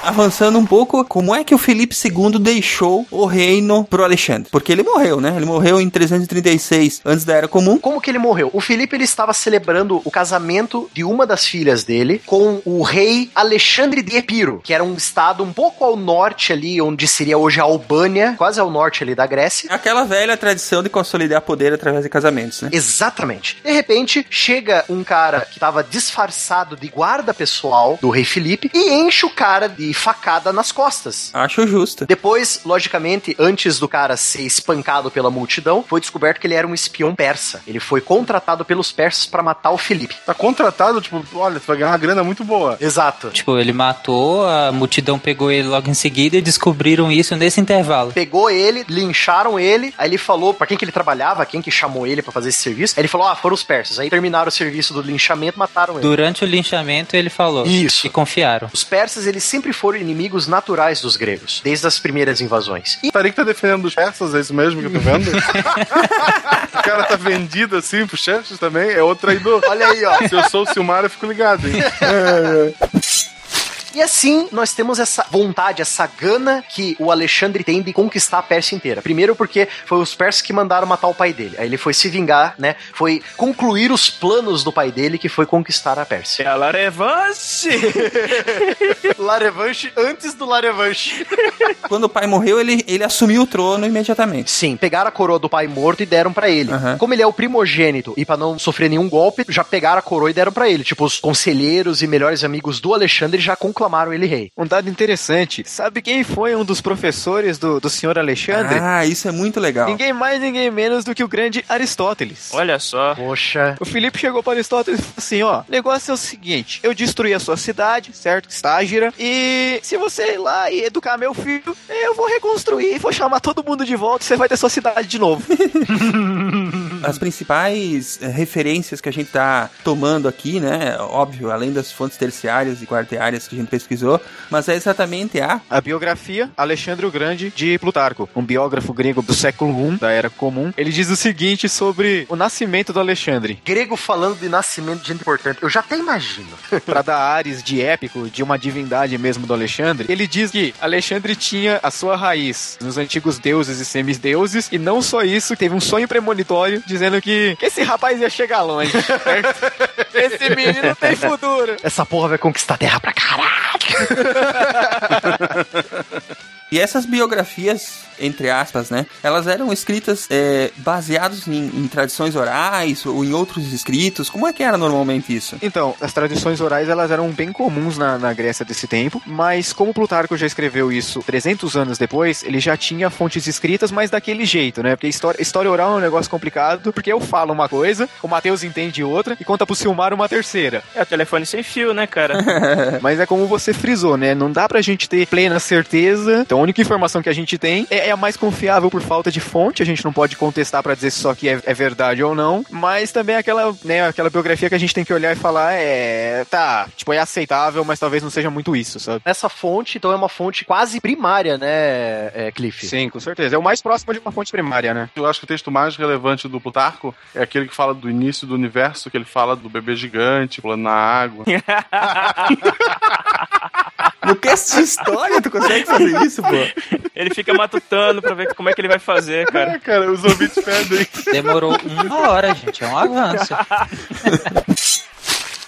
Avançando um pouco, como é que o Felipe II deixou o reino pro Alexandre? Porque ele morreu, né? Ele morreu em 336 antes da Era Comum. Como que ele morreu? O Felipe ele estava celebrando o casamento de uma das filhas dele com o rei Alexandre de Epiro, que era um estado um pouco ao norte ali, onde seria hoje a Albânia, quase ao norte ali da Grécia. Aquela velha tradição de consolidar poder através de casamentos, né? Exatamente. De repente, chega um cara que estava disfarçado de guarda pessoal do rei Felipe e enche o cara de facada nas costas. Acho justo. Depois, logicamente, antes do cara ser espancado pela multidão, foi descoberto que ele era um espião persa. Ele foi contratado pelos persas para matar o Felipe. Tá contratado, tipo, olha, você vai ganhar uma grana muito boa. Exato. Tipo, ele matou, a multidão pegou ele logo em seguida e descobriram isso nesse intervalo. Pegou ele, lincharam ele, aí ele falou para quem que ele trabalhava, quem que chamou ele para fazer esse serviço. Aí ele falou: "Ah, foram os persas". Aí terminaram o serviço do linchamento, mataram ele. Durante o linchamento ele falou. Isso. E confiaram. Os persas, eles sempre foram inimigos naturais dos gregos, desde as primeiras invasões. E Tarik tá defendendo os persas, é isso mesmo que eu tô vendo? (laughs) o cara tá vendido assim pro chefes também, é outro traidor. Olha aí, ó. Se eu sou o Silmar, eu fico ligado, hein? (laughs) E assim, nós temos essa vontade, essa gana que o Alexandre tem de conquistar a Pérsia inteira. Primeiro porque foi os persas que mandaram matar o pai dele. Aí ele foi se vingar, né? Foi concluir os planos do pai dele, que foi conquistar a Pérsia. É a La Revanche! (laughs) La Revanche antes do La Revanche. (laughs) Quando o pai morreu, ele, ele assumiu o trono imediatamente. Sim, pegaram a coroa do pai morto e deram pra ele. Aham. Como ele é o primogênito e pra não sofrer nenhum golpe, já pegaram a coroa e deram pra ele. Tipo, os conselheiros e melhores amigos do Alexandre já conclamaram ele rei. Um dado interessante, sabe quem foi um dos professores do, do senhor Alexandre? Ah, isso é muito legal. Ninguém mais, ninguém menos do que o grande Aristóteles. Olha só. Poxa. O Felipe chegou para Aristóteles e falou assim: ó, o negócio é o seguinte: eu destruí a sua cidade, certo? Estágira, e se você ir lá e educar meu filho, eu vou reconstruir, vou chamar todo mundo de volta e você vai ter sua cidade de novo. (laughs) As principais eh, referências que a gente tá tomando aqui, né? Óbvio, além das fontes terciárias e quarteárias que a gente pesquisou, mas é exatamente a A biografia Alexandre o Grande de Plutarco, um biógrafo grego do século I, da Era Comum. Ele diz o seguinte sobre o nascimento do Alexandre. Grego falando de nascimento de gente importante. Eu já até imagino. (laughs) Para dar ares de épico, de uma divindade mesmo do Alexandre, ele diz que Alexandre tinha a sua raiz nos antigos deuses e semideuses, e não só isso, teve um sonho premonitório dizendo que esse rapaz ia chegar longe. certo? (laughs) esse menino tem futuro. Essa porra vai conquistar a terra pra caralho. (laughs) E essas biografias, entre aspas, né? Elas eram escritas é, baseadas em, em tradições orais ou em outros escritos. Como é que era normalmente isso? Então, as tradições orais elas eram bem comuns na, na Grécia desse tempo, mas como Plutarco já escreveu isso 300 anos depois, ele já tinha fontes escritas, mas daquele jeito, né? Porque história, história oral é um negócio complicado, porque eu falo uma coisa, o Matheus entende outra e conta pro Silmar uma terceira. É o telefone sem fio, né, cara? (laughs) (laughs) Mas é como você frisou, né? Não dá pra gente ter plena certeza. Então única informação que a gente tem é, é a mais confiável por falta de fonte. A gente não pode contestar pra dizer se isso aqui é, é verdade ou não. Mas também aquela, né, aquela biografia que a gente tem que olhar e falar, é. Tá, tipo, é aceitável, mas talvez não seja muito isso, sabe? Essa fonte, então, é uma fonte quase primária, né, é, Cliff? Sim, com certeza. É o mais próximo de uma fonte primária, né? Eu acho que o texto mais relevante do Plutarco é aquele que fala do início do universo, que ele fala do bebê gigante pulando na água. (laughs) No cast de história, tu consegue fazer isso, pô? Ele fica matutando pra ver como é que ele vai fazer, cara. É, cara, os ouvintes pedem. Demorou uma hora, gente. É um avanço. (laughs)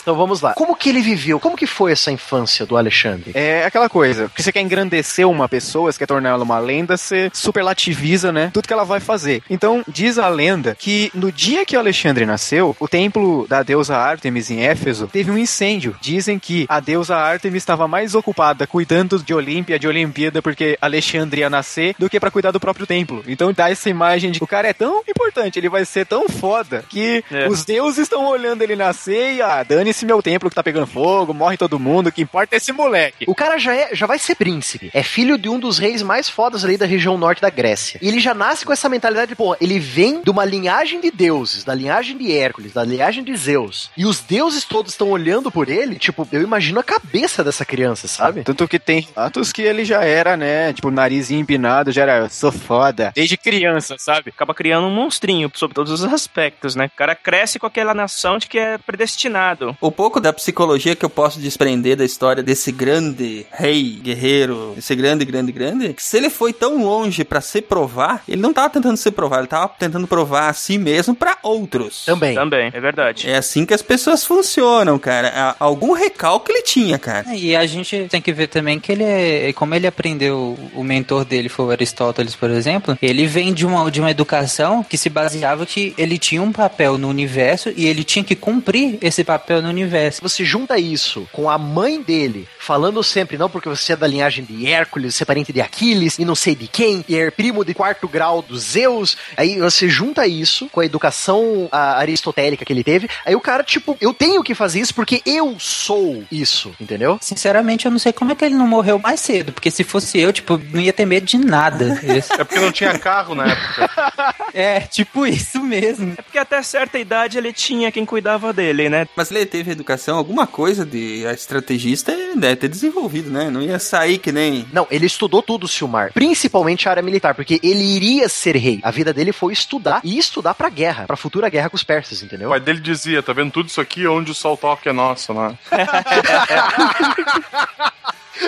Então vamos lá. Como que ele viveu? Como que foi essa infância do Alexandre? É aquela coisa, que você quer engrandecer uma pessoa, você quer tornar ela uma lenda, você superlativiza, né? Tudo que ela vai fazer. Então, diz a lenda que no dia que o Alexandre nasceu, o templo da deusa Ártemis em Éfeso teve um incêndio. Dizem que a deusa Ártemis estava mais ocupada cuidando de Olímpia, de Olimpíada, porque Alexandre ia nascer, do que pra cuidar do próprio templo. Então dá essa imagem de que o cara é tão importante, ele vai ser tão foda, que É. os deuses estão olhando ele nascer e, ah, dane esse meu templo que tá pegando fogo, morre todo mundo, o que importa é esse moleque. O cara já, é, já vai ser príncipe. É filho de um dos reis mais fodas ali da região norte da Grécia. E ele já nasce com essa mentalidade de, pô, ele vem de uma linhagem de deuses, da linhagem de Hércules, da linhagem de Zeus. E os deuses todos estão olhando por ele, tipo, eu imagino a cabeça dessa criança, sabe? Tanto que tem atos que ele já era, né? Tipo, nariz empinado, já era, eu sou foda. Desde criança, sabe? Acaba criando um monstrinho sob todos os aspectos, né? O cara cresce com aquela nação de que é predestinado. O pouco da psicologia que eu posso desprender da história desse grande rei, guerreiro, esse grande, grande, grande, que se ele foi tão longe pra se provar, ele não tava tentando se provar, ele tava tentando provar a si mesmo pra outros. Também. Também, é verdade. É assim que as pessoas funcionam, cara. Algum recalque ele tinha, cara. E a gente tem que ver também que ele é, como ele aprendeu, o mentor dele foi o Aristóteles, por exemplo, ele vem de uma, de uma educação que se baseava que ele tinha um papel no universo e ele tinha que cumprir esse papel no universo. Você junta isso com a mãe dele falando sempre, não, porque você é da linhagem de Hércules, você é parente de Aquiles e não sei de quem, e é primo de quarto grau dos Zeus. Aí você junta isso com a educação a, aristotélica que ele teve. Aí o cara, tipo, eu tenho que fazer isso porque eu sou isso, entendeu? Sinceramente, eu não sei como é que ele não morreu mais cedo, porque se fosse eu, tipo, não ia ter medo de nada. (laughs) É porque não tinha carro na época. é, tipo isso mesmo. É porque até certa idade ele tinha quem cuidava dele, né? Mas ele teve educação, alguma coisa de estrategista ele deve ter desenvolvido, né? Não ia sair que nem. Não, ele estudou tudo, Silmar. Principalmente a área militar, porque ele iria ser rei. A vida dele foi estudar e estudar pra guerra, pra futura guerra com os persas, entendeu? O pai dele dizia, tá vendo tudo isso aqui onde o sol toca é nosso, né? (laughs)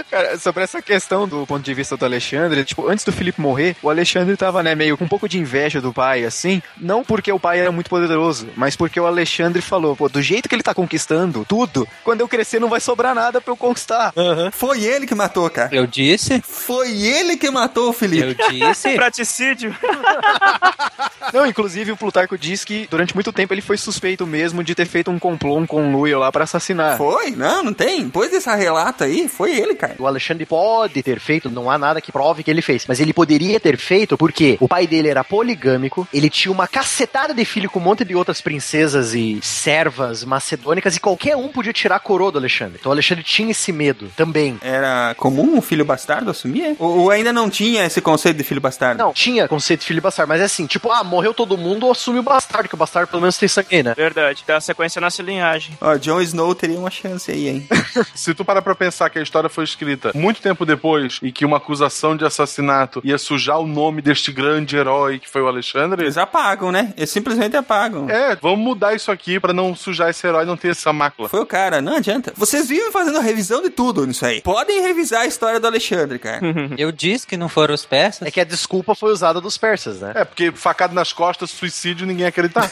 Cara, sobre essa questão do ponto de vista do Alexandre, tipo, antes do Felipe morrer, o Alexandre tava, né, meio com um pouco de inveja do pai, assim, não porque o pai era muito poderoso, mas porque o Alexandre falou, pô, do jeito que ele tá conquistando tudo, quando eu crescer não vai sobrar nada pra eu conquistar. Foi ele que matou, cara. Eu disse. Foi ele que matou o Felipe. Eu disse. (laughs) Praticídio. (laughs) Não, inclusive o Plutarco diz que durante muito tempo ele foi suspeito mesmo de ter feito um complô, um conluio lá pra assassinar. Foi? Não, não tem. Depois dessa relata aí, foi ele, cara. O Alexandre pode ter feito, não há nada que prove que ele fez, mas ele poderia ter feito porque o pai dele era poligâmico, ele tinha uma cacetada de filho com um monte de outras princesas e servas macedônicas e qualquer um podia tirar a coroa do Alexandre. Então o Alexandre tinha esse medo também. Era comum um filho bastardo assumir? Ou, ou ainda não tinha esse conceito de filho bastardo? Não, tinha conceito de filho bastardo, mas é assim, tipo, ah, morreu todo mundo, assume o bastardo, que o bastardo pelo menos tem sangue, né? Verdade, dá sequência na linhagem. Ó, Jon Snow teria uma chance aí, hein? (laughs) Se tu parar pra pensar que a história foi escrita muito tempo depois e que uma acusação de assassinato ia sujar o nome deste grande herói que foi o Alexandre. Eles apagam, né? Eles simplesmente apagam. É, vamos mudar isso aqui pra não sujar esse herói e não ter essa mácula. Foi o cara, não adianta. Vocês vivem fazendo revisão de tudo nisso aí. Podem revisar a história do Alexandre, cara. (laughs) Eu disse que não foram os persas. É que a desculpa foi usada dos persas, né? É, porque facado nas costas, suicídio, ninguém ia acreditar.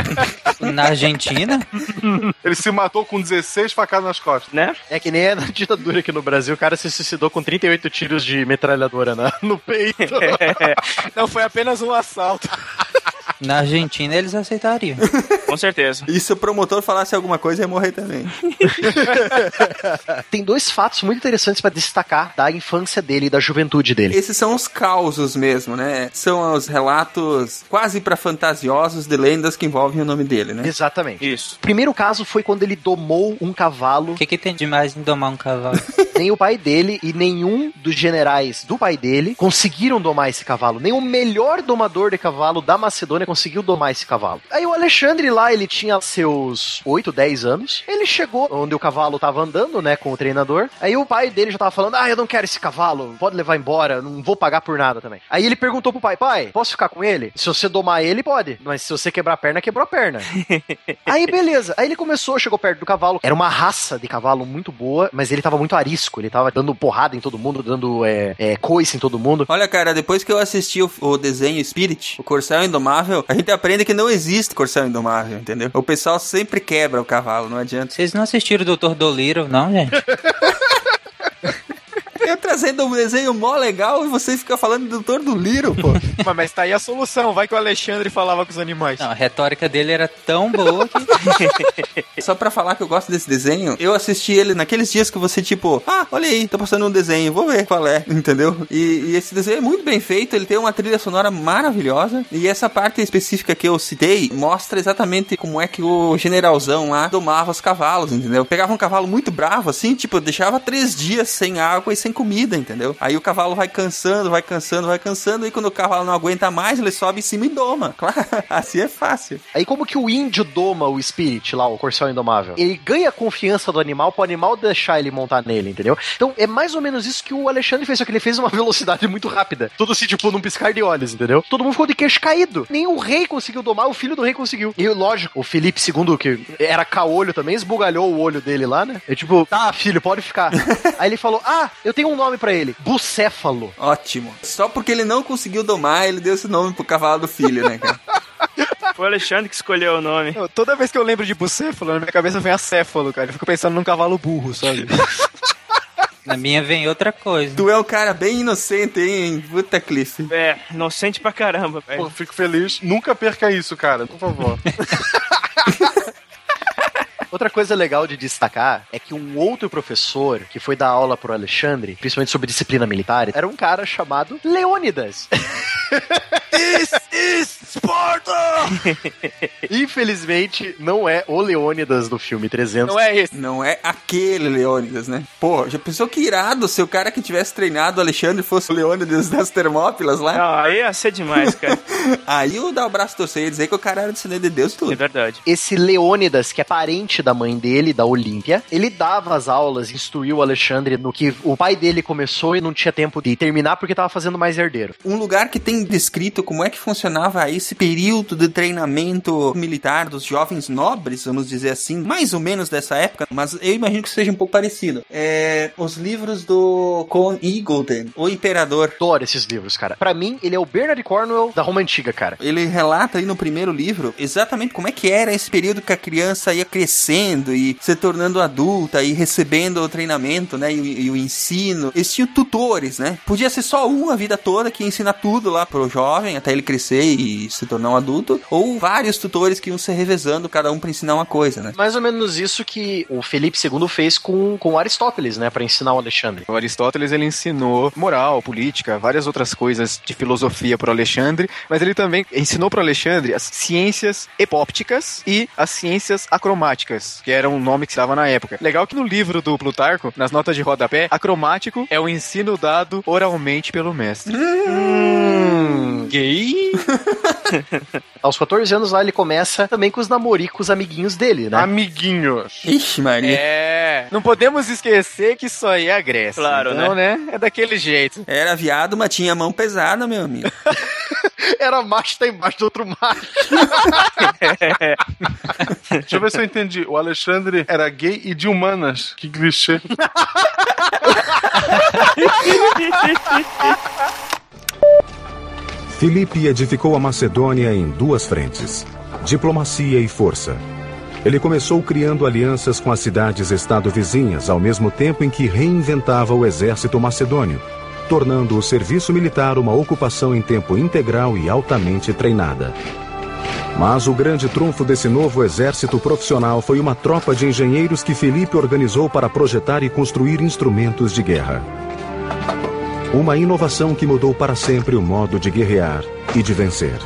(laughs) Na Argentina? Ele se matou com 16 facadas nas costas. Né? É que nem na ditadura aqui no Brasil, o cara se suicidou com 38 tiros de metralhadora na- no peito. (laughs) Não, foi apenas um assalto. Na Argentina eles aceitariam. Com certeza. E se o promotor falasse alguma coisa, ia morrer também. Tem dois fatos muito interessantes pra destacar da infância dele e da juventude dele. Esses são os causos mesmo, né? São os relatos quase pra fantasiosos de lendas que envolvem o nome dele, né? Exatamente. Isso. O primeiro caso foi quando ele domou um cavalo. O que, que tem de mais em domar um cavalo? (laughs) Nem o pai dele e nenhum dos generais do pai dele conseguiram domar esse cavalo. Nem o melhor domador de cavalo da Macedônia conseguiu domar esse cavalo. Aí o Alexandre lá, ele tinha seus 8, 10 anos. Ele chegou onde o cavalo tava andando, né, com o treinador. Aí o pai dele já tava falando: Ah, eu não quero esse cavalo, pode levar embora, não vou pagar por nada também. Aí ele perguntou pro pai: Pai, posso ficar com ele? Se você domar ele, pode. Mas se você quebrar a perna, quebrou a perna. (laughs) Aí beleza. Aí ele começou, chegou perto do cavalo. Era uma raça de cavalo muito boa, mas ele tava muito arisco. Ele tava dando porrada em todo mundo, dando é, é, coice em todo mundo. Olha, cara, depois que eu assisti o, o desenho Spirit, o Corcel Indomável, a gente aprende que não existe Corcel Indomável, entendeu? O pessoal sempre quebra o cavalo, não adianta. Vocês não assistiram o Dr. Dolittle, não, gente? (laughs) Eu trazendo um desenho mó legal e você fica falando do Doutor do Liro, pô. (laughs) Mas, mas tá aí a solução. Vai que o Alexandre falava com os animais. Não, a retórica dele era tão boa que. (laughs) Só pra falar que eu gosto desse desenho, eu assisti ele naqueles dias que você, tipo, ah, olha aí, tô passando um desenho, vou ver qual é, (laughs) entendeu? E, e esse desenho é muito bem feito, ele tem uma trilha sonora maravilhosa, e essa parte específica que eu citei mostra exatamente como é que o generalzão lá domava os cavalos, entendeu? Pegava um cavalo muito bravo, assim, tipo, deixava três dias sem água e sem comida, entendeu? Aí o cavalo vai cansando, vai cansando, vai cansando, e quando o cavalo não aguenta mais, ele sobe em cima e doma. (laughs) Claro, assim é fácil. Aí como que o índio doma o Spirit lá, o Corcel Indomável? Ele ganha a confiança do animal pro animal deixar ele montar nele, entendeu? Então é mais ou menos isso que o Alexandre fez, só que ele fez uma (laughs) velocidade muito rápida. Tudo assim, tipo, num piscar de olhos, entendeu? Todo mundo ficou de queixo caído. Nem o rei conseguiu domar, o filho do rei conseguiu. E lógico, o Felipe II, que era caolho também, esbugalhou o olho dele lá, né? É tipo, tá, filho, pode ficar. (laughs) Aí ele falou: Ah, eu tenho um nome pra ele: Bucéfalo. Ótimo. Só porque ele não conseguiu domar, ele deu esse nome pro cavalo do filho, né, cara? (laughs) Foi o Alexandre que escolheu o nome. Eu- Toda vez que eu lembro de bucéfalo, na minha cabeça vem acéfalo, cara. Eu fico pensando num cavalo burro, sabe? (laughs) Na minha vem outra coisa. Tu é um cara bem inocente, hein? Puta, Cliff. É, inocente pra caramba, Pô, velho. fico feliz. Nunca perca isso, cara, por favor. (laughs) Outra coisa legal de destacar é que um outro professor que foi dar aula pro Alexandre, principalmente sobre disciplina militar, era um cara chamado Leônidas. This is Sparta! (laughs) Infelizmente, não é o Leônidas do filme 300. Não é esse. Não é aquele Leônidas, né? Pô, já pensou que irado se o cara que tivesse treinado o Alexandre fosse o Leônidas das Termópilas lá? Não, aí ia ser demais, cara. (laughs) Aí eu dar o braço a torcer e dizer que o cara era descendente de Deus É tudo. verdade. Esse Leônidas, que é parente da mãe dele, da Olímpia, ele dava as aulas, instruiu o Alexandre no que o pai dele começou e não tinha tempo de terminar porque tava fazendo mais herdeiro. Um lugar que tem descrito como é que funcionava esse período de treinamento militar dos jovens nobres, vamos dizer assim, mais ou menos dessa época, mas eu imagino que seja um pouco parecido. É os livros do Con Eagleton, o Imperador. Adoro esses livros, cara. Pra mim, ele é o Bernard Cornwell da Roma Antiga, cara. Ele relata aí no primeiro livro exatamente como é que era esse período que a criança ia crescendo e se tornando adulta e recebendo o treinamento, né, e, e o ensino. Eles tinham tutores, né? Podia ser só um a vida toda que ensina tudo lá pro jovem até ele crescer e se tornar um adulto, ou vários tutores que iam se revezando cada um pra ensinar uma coisa, né? Mais ou menos isso que o Felipe II fez com, com Aristóteles, né, Pra ensinar o Alexandre. O Aristóteles ele ensinou moral, política, várias outras coisas de filosofia para Alexandre, mas ele também ensinou para Alexandre as ciências epópticas e as ciências acromáticas, que era um nome que se dava na época. Legal que no livro do Plutarco, nas notas de rodapé, acromático é o ensino dado oralmente pelo mestre. Hum, gay? (laughs) Aos 14 anos lá ele começa também com os namoricos amiguinhos dele, né? Amiguinhos. Ixi, Maria. É, não podemos esquecer que isso aí é a Grécia. Claro, então, né? É daquele jeito. Era viado, mas tinha mão pesada, meu amigo. (laughs) (laughs) Era macho, tá embaixo do outro macho. (laughs) Deixa eu ver se eu entendi. O Alexandre era gay e de humanas. Que clichê. (laughs) Filipe edificou a Macedônia em duas frentes: diplomacia e força. Ele começou criando alianças com as cidades-estado vizinhas, ao mesmo tempo em que reinventava o exército macedônio, tornando o serviço militar uma ocupação em tempo integral e altamente treinada. Mas o grande trunfo desse novo exército profissional foi uma tropa de engenheiros que Filipe organizou para projetar e construir instrumentos de guerra. Uma inovação que mudou para sempre o modo de guerrear e de vencer.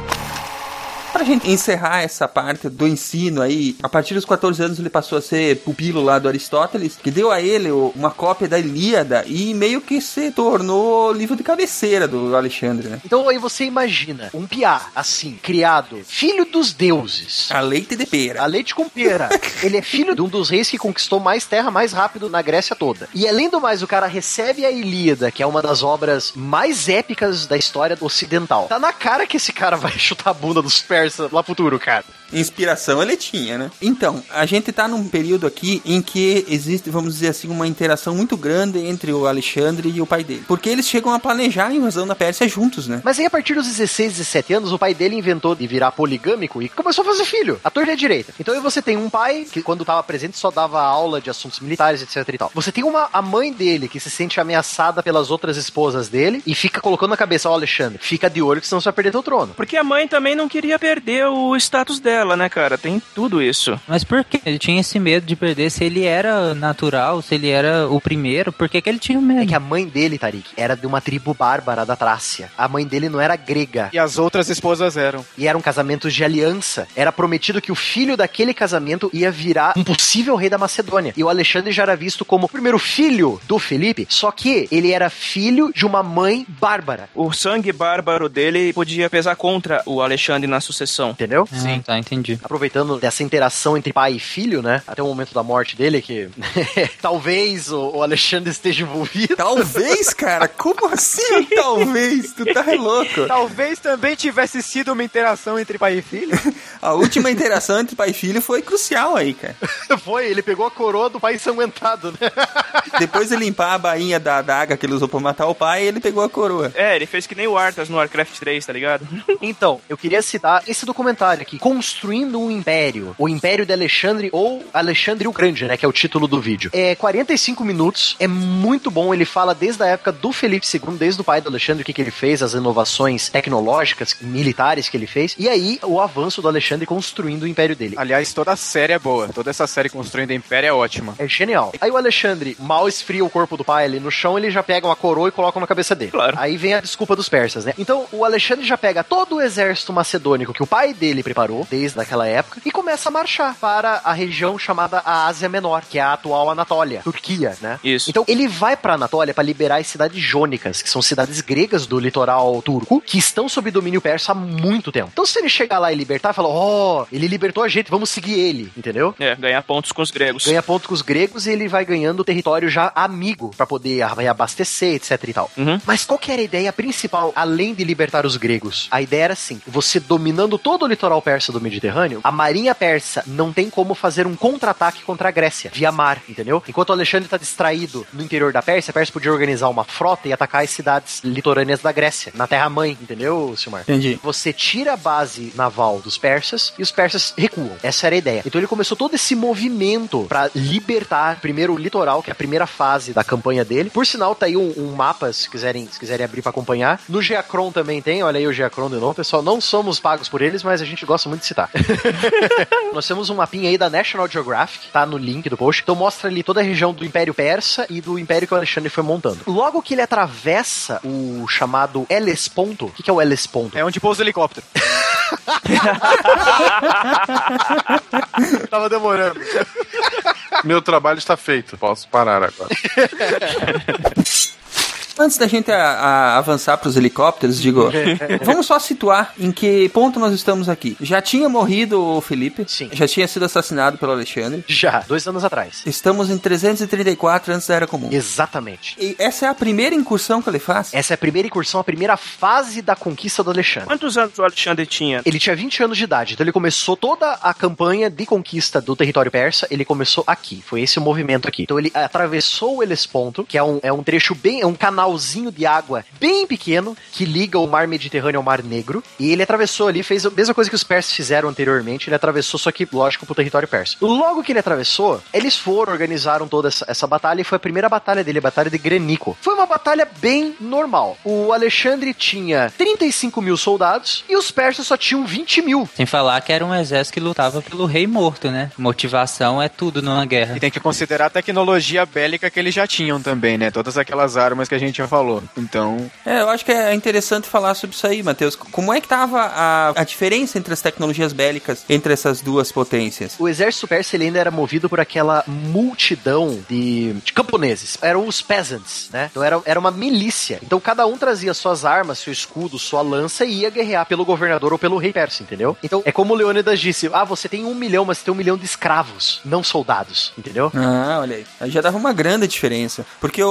Pra gente encerrar essa parte do ensino aí, a partir dos 14 anos ele passou a ser pupilo lá do Aristóteles, que deu a ele uma cópia da Ilíada e meio que se tornou livro de cabeceira do Alexandre, né? Então aí você imagina um piá, assim, criado, filho dos deuses. A leite de pera. A leite com pera. (laughs) Ele é filho de um dos reis que conquistou mais terra mais rápido na Grécia toda. E além do mais, o cara recebe a Ilíada, que é uma das obras mais épicas da história ocidental. Tá na cara que esse cara vai (laughs) chutar a bunda dos persas persa lá futuro, cara. Inspiração ele tinha, né? Então, a gente tá num período aqui em que existe, vamos dizer assim, uma interação muito grande entre o Alexandre e o pai dele. Porque eles chegam a planejar a invasão da Pérsia juntos, né? Mas aí, a partir dos 16, 17 anos, o pai dele inventou de virar poligâmico e começou a fazer filho, a torta e a direita. Então aí você tem um pai que, quando tava presente, só dava aula de assuntos militares, etc e tal. Você tem uma, a mãe dele que se sente ameaçada pelas outras esposas dele e fica colocando na cabeça, ó, Alexandre, fica de olho que senão você vai perder teu trono. Porque a mãe também não queria perder o status dela, né, cara? Tem tudo isso. Mas por que? Ele tinha esse medo de perder se ele era natural, se ele era o primeiro, por que, que ele tinha medo? É que a mãe dele, Tarik, era de uma tribo bárbara da Trácia. A mãe dele não era grega. E as outras esposas eram. E eram casamentos de aliança. Era prometido que o filho daquele casamento ia virar um possível rei da Macedônia. E o Alexandre já era visto como o primeiro filho do Felipe, só que ele era filho de uma mãe bárbara. O sangue bárbaro dele podia pesar contra o Alexandre na sucessão. Entendeu? Sim. tá, entendi. Aproveitando dessa interação entre pai e filho, né? Até o momento da morte dele, que (laughs) talvez o, o Alexandre esteja envolvido. Talvez, cara? Como assim? Talvez? Tu tá (laughs) louco. Talvez também tivesse sido uma interação entre pai e filho. A última interação entre pai e filho foi crucial aí, cara. (laughs) Foi, ele pegou a coroa do pai ensanguentado, né? Depois de limpar a bainha da adaga que ele usou pra matar o pai, ele pegou a coroa. É, ele fez que nem o Arthas no Warcraft 3, tá ligado? Então, eu queria citar esse documentário aqui, Construindo um Império, o Império de Alexandre ou Alexandre o Grande, né, que é o título do vídeo. É 45 minutos, é muito bom, ele fala desde a época do Felipe II, desde o pai do Alexandre, o que, que ele fez, as inovações tecnológicas, militares que ele fez, e aí o avanço do Alexandre construindo o império dele. Aliás, toda a série é boa. Toda essa série construindo o Império é ótima. É genial. Aí o Alexandre mal esfria o corpo do pai ali no chão, ele já pega uma coroa e coloca na cabeça dele. Claro. Aí vem a desculpa dos persas, né? Então o Alexandre já pega todo o exército macedônico que o pai dele preparou desde aquela época e começa a marchar para a região chamada a Ásia Menor, que é a atual Anatólia, Turquia, né? Isso. Então ele vai pra Anatólia para liberar as cidades jônicas, que são cidades gregas do litoral turco, que estão sob domínio persa há muito tempo. Então se ele chegar lá e libertar, fala, ó, oh, ele libertou a gente, vamos seguir ele, entendeu? É, ganhar pontos com os gregos. Ganha ponto com os gregos e ele vai ganhando território já amigo para poder reabastecer, etc e tal. Uhum. Mas qual que era a ideia principal, além de libertar os gregos? A ideia era assim: você dominando todo o litoral persa do Mediterrâneo, a marinha persa não tem como fazer um contra-ataque contra a Grécia, via mar, entendeu? Enquanto o Alexandre tá distraído no interior da Pérsia, a Pérsia podia organizar uma frota e atacar as cidades litorâneas da Grécia, na Terra-mãe, entendeu, Silmar? Entendi. Você tira a base naval dos persas e os persas recuam. Essa era a ideia. Então ele começou todo esse movimento para libertar primeiro o litoral, que é a primeira fase da campanha dele. Por sinal, tá aí um, um mapa, se quiserem, se quiserem abrir para acompanhar. No Geacron também tem, olha aí o Geacron de novo. Pessoal, não somos pagos por eles, mas a gente gosta muito de citar. (laughs) Nós temos um mapinha aí da National Geographic, tá no link do post. Então mostra ali toda a região do Império Persa e do Império que o Alexandre foi montando. Logo que ele atravessa o chamado Hellesponto, o que, que é o Hellesponto? É onde pousa o helicóptero. (laughs) Tava demorando. Meu trabalho está feito. Posso parar agora. (laughs) Antes da gente a- a avançar para os helicópteros, digo, (laughs) vamos só situar em que ponto nós estamos aqui. Já tinha morrido o Felipe? Sim. Já tinha sido assassinado pelo Alexandre? Já, dois anos atrás. Estamos em 334 antes da Era Comum. Exatamente. E essa é a primeira incursão que ele faz? Essa é a primeira incursão, a primeira fase da conquista do Alexandre. Quantos anos o Alexandre tinha? Ele tinha 20 anos de idade, então ele começou toda a campanha de conquista do território persa, ele começou aqui, foi esse o movimento aqui. Então ele atravessou o Helesponto, que é um, é um trecho bem, é um canalzinho de água bem pequeno, que liga o mar Mediterrâneo ao mar Negro, e ele atravessou ali, fez a mesma coisa que os persas fizeram anteriormente, ele atravessou, só que, lógico, pro território persa. Logo que ele atravessou, eles foram, organizaram toda essa, essa batalha, e foi a primeira batalha dele, a batalha de Grenico. Foi uma batalha bem normal. O Alexandre tinha 35 mil soldados, e os persas só tinham 20 mil. Sem falar que era um exército que lutava pelo rei morto, né? Motivação é tudo numa guerra. E tem que considerar a tecnologia bélica que eles já tinham também, né? Todas aquelas armas que a gente já falou. Então, É, eu acho que é interessante falar sobre isso aí, Matheus. Como é que tava a, a diferença entre as tecnologias bélicas entre essas duas potências? O exército persa ele ainda era movido por aquela multidão de, de camponeses. Eram os peasants, né? Então era, era uma milícia. Então cada um trazia suas armas, seu escudo, sua lança e ia guerrear pelo governador ou pelo rei persa, entendeu? Então é como o Leônidas disse: ah, você tem um milhão, mas você tem um milhão de escravos, não soldados, entendeu? Ah, olha aí. Aí já dava uma grande diferença. Porque o,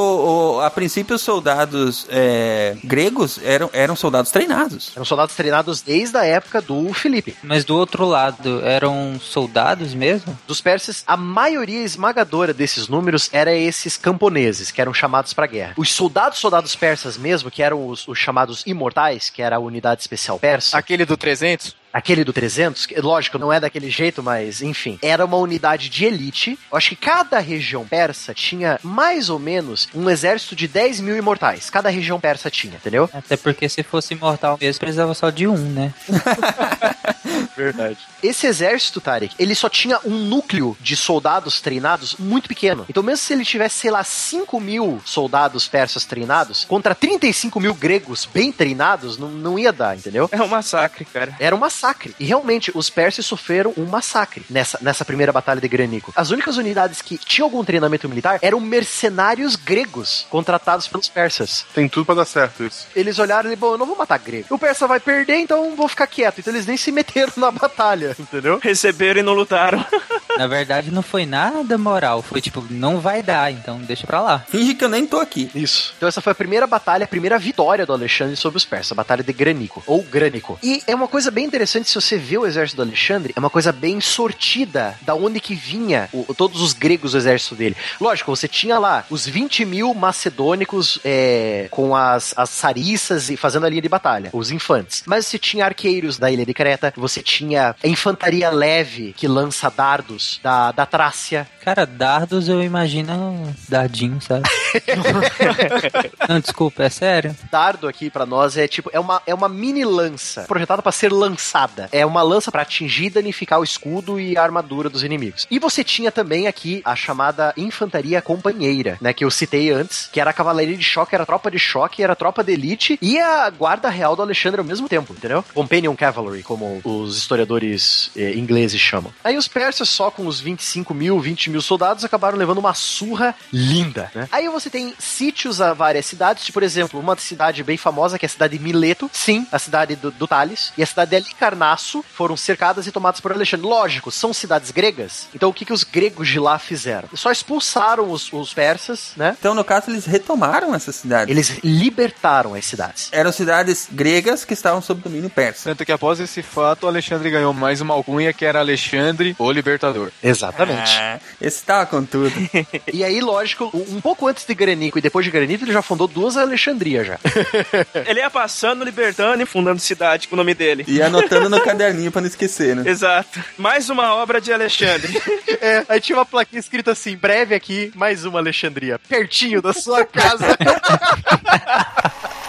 o- a princípio os, soldados é, gregos eram, eram soldados treinados. Eram soldados treinados desde a época do Filipe. Mas do outro lado, eram soldados mesmo? Dos persas, a maioria esmagadora desses números era esses camponeses, que eram chamados pra guerra. Os soldados, soldados persas mesmo, que eram os, os chamados imortais, que era a unidade especial persa. Aquele do 300? Aquele do 300, que, lógico, não é daquele jeito, mas enfim, era uma unidade de elite. Eu acho que cada região persa tinha mais ou menos um exército de 10 mil imortais. Cada região persa tinha, entendeu? Até porque se fosse imortal mesmo, precisava só de um, né? (laughs) Verdade. Esse exército, Tarek, ele só tinha um núcleo de soldados treinados muito pequeno. Então, mesmo se ele tivesse, sei lá, 5 mil soldados persas treinados, contra 35 mil gregos bem treinados, não, não ia dar, entendeu? É um massacre, cara. Era um massacre. E realmente, os persas sofreram um massacre nessa, nessa primeira batalha de Granico. As únicas unidades que tinham algum treinamento militar eram mercenários gregos contratados pelos persas. Tem tudo pra dar certo isso. Eles olharam e, bom, eu não vou matar grego. O persa vai perder, então vou ficar quieto. Então eles nem se meteram na (laughs) batalha, entendeu? Receberam e não lutaram. (laughs) Na verdade, não foi nada moral. Foi tipo, não vai dar, então deixa pra lá. Finge que eu nem tô aqui. Isso. Então essa foi a primeira batalha, a primeira vitória do Alexandre sobre os persas, a batalha de Granico, ou Grânico. E é uma coisa bem interessante se você vê o exército do Alexandre, é uma coisa bem sortida da onde que vinha o- todos os gregos do exército dele. Lógico, você tinha lá os 20 mil macedônicos é, com as, as sarissas e fazendo a linha de batalha, os infantes. Mas você tinha arqueiros da ilha de Creta, você tinha a infantaria leve que lança dardos da, da Trácia. Cara, dardos eu imagino dardinho, sabe? (laughs) não, desculpa, é sério. Dardo aqui pra nós é tipo, é uma, é uma mini lança projetada pra ser lançada. É uma lança pra atingir e danificar o escudo e a armadura dos inimigos. E você tinha também aqui a chamada infantaria companheira, né, que eu citei antes, que era a cavalaria de choque, era a tropa de choque, era a tropa de elite e a guarda real do Alexandre ao mesmo tempo, entendeu? Companion Cavalry, como os historiadores eh, ingleses chamam. Aí os persas só com os 25 mil, 20 mil soldados acabaram levando uma surra linda, né? Aí você tem sítios a várias cidades, tipo, por exemplo, uma cidade bem famosa que é a cidade de Mileto, sim, a cidade do, do Tales, e a cidade de Alicarnasso foram cercadas e tomadas por Alexandre. Lógico, são cidades gregas, então o que, que os gregos de lá fizeram? Só expulsaram os, os persas, né? Então, no caso, eles retomaram essa cidade. Eles libertaram as cidades. Eram cidades gregas que estavam sob domínio persa. Tanto que após esse fato, Alexandre ganhou mais uma alcunha que era Alexandre, o Libertador. Exatamente. Ah, esse tava com tudo. (laughs) E aí, lógico, um pouco antes de Granico e depois de Granico, ele já fundou duas Alexandria já. (laughs) Ele ia passando, libertando e fundando cidade com o nome dele. E anotando no caderninho pra não esquecer, né? Exato. Mais uma obra de Alexandre. (laughs) É, aí tinha uma plaquinha escrita assim: breve aqui, mais uma Alexandria. Pertinho da sua casa. (laughs)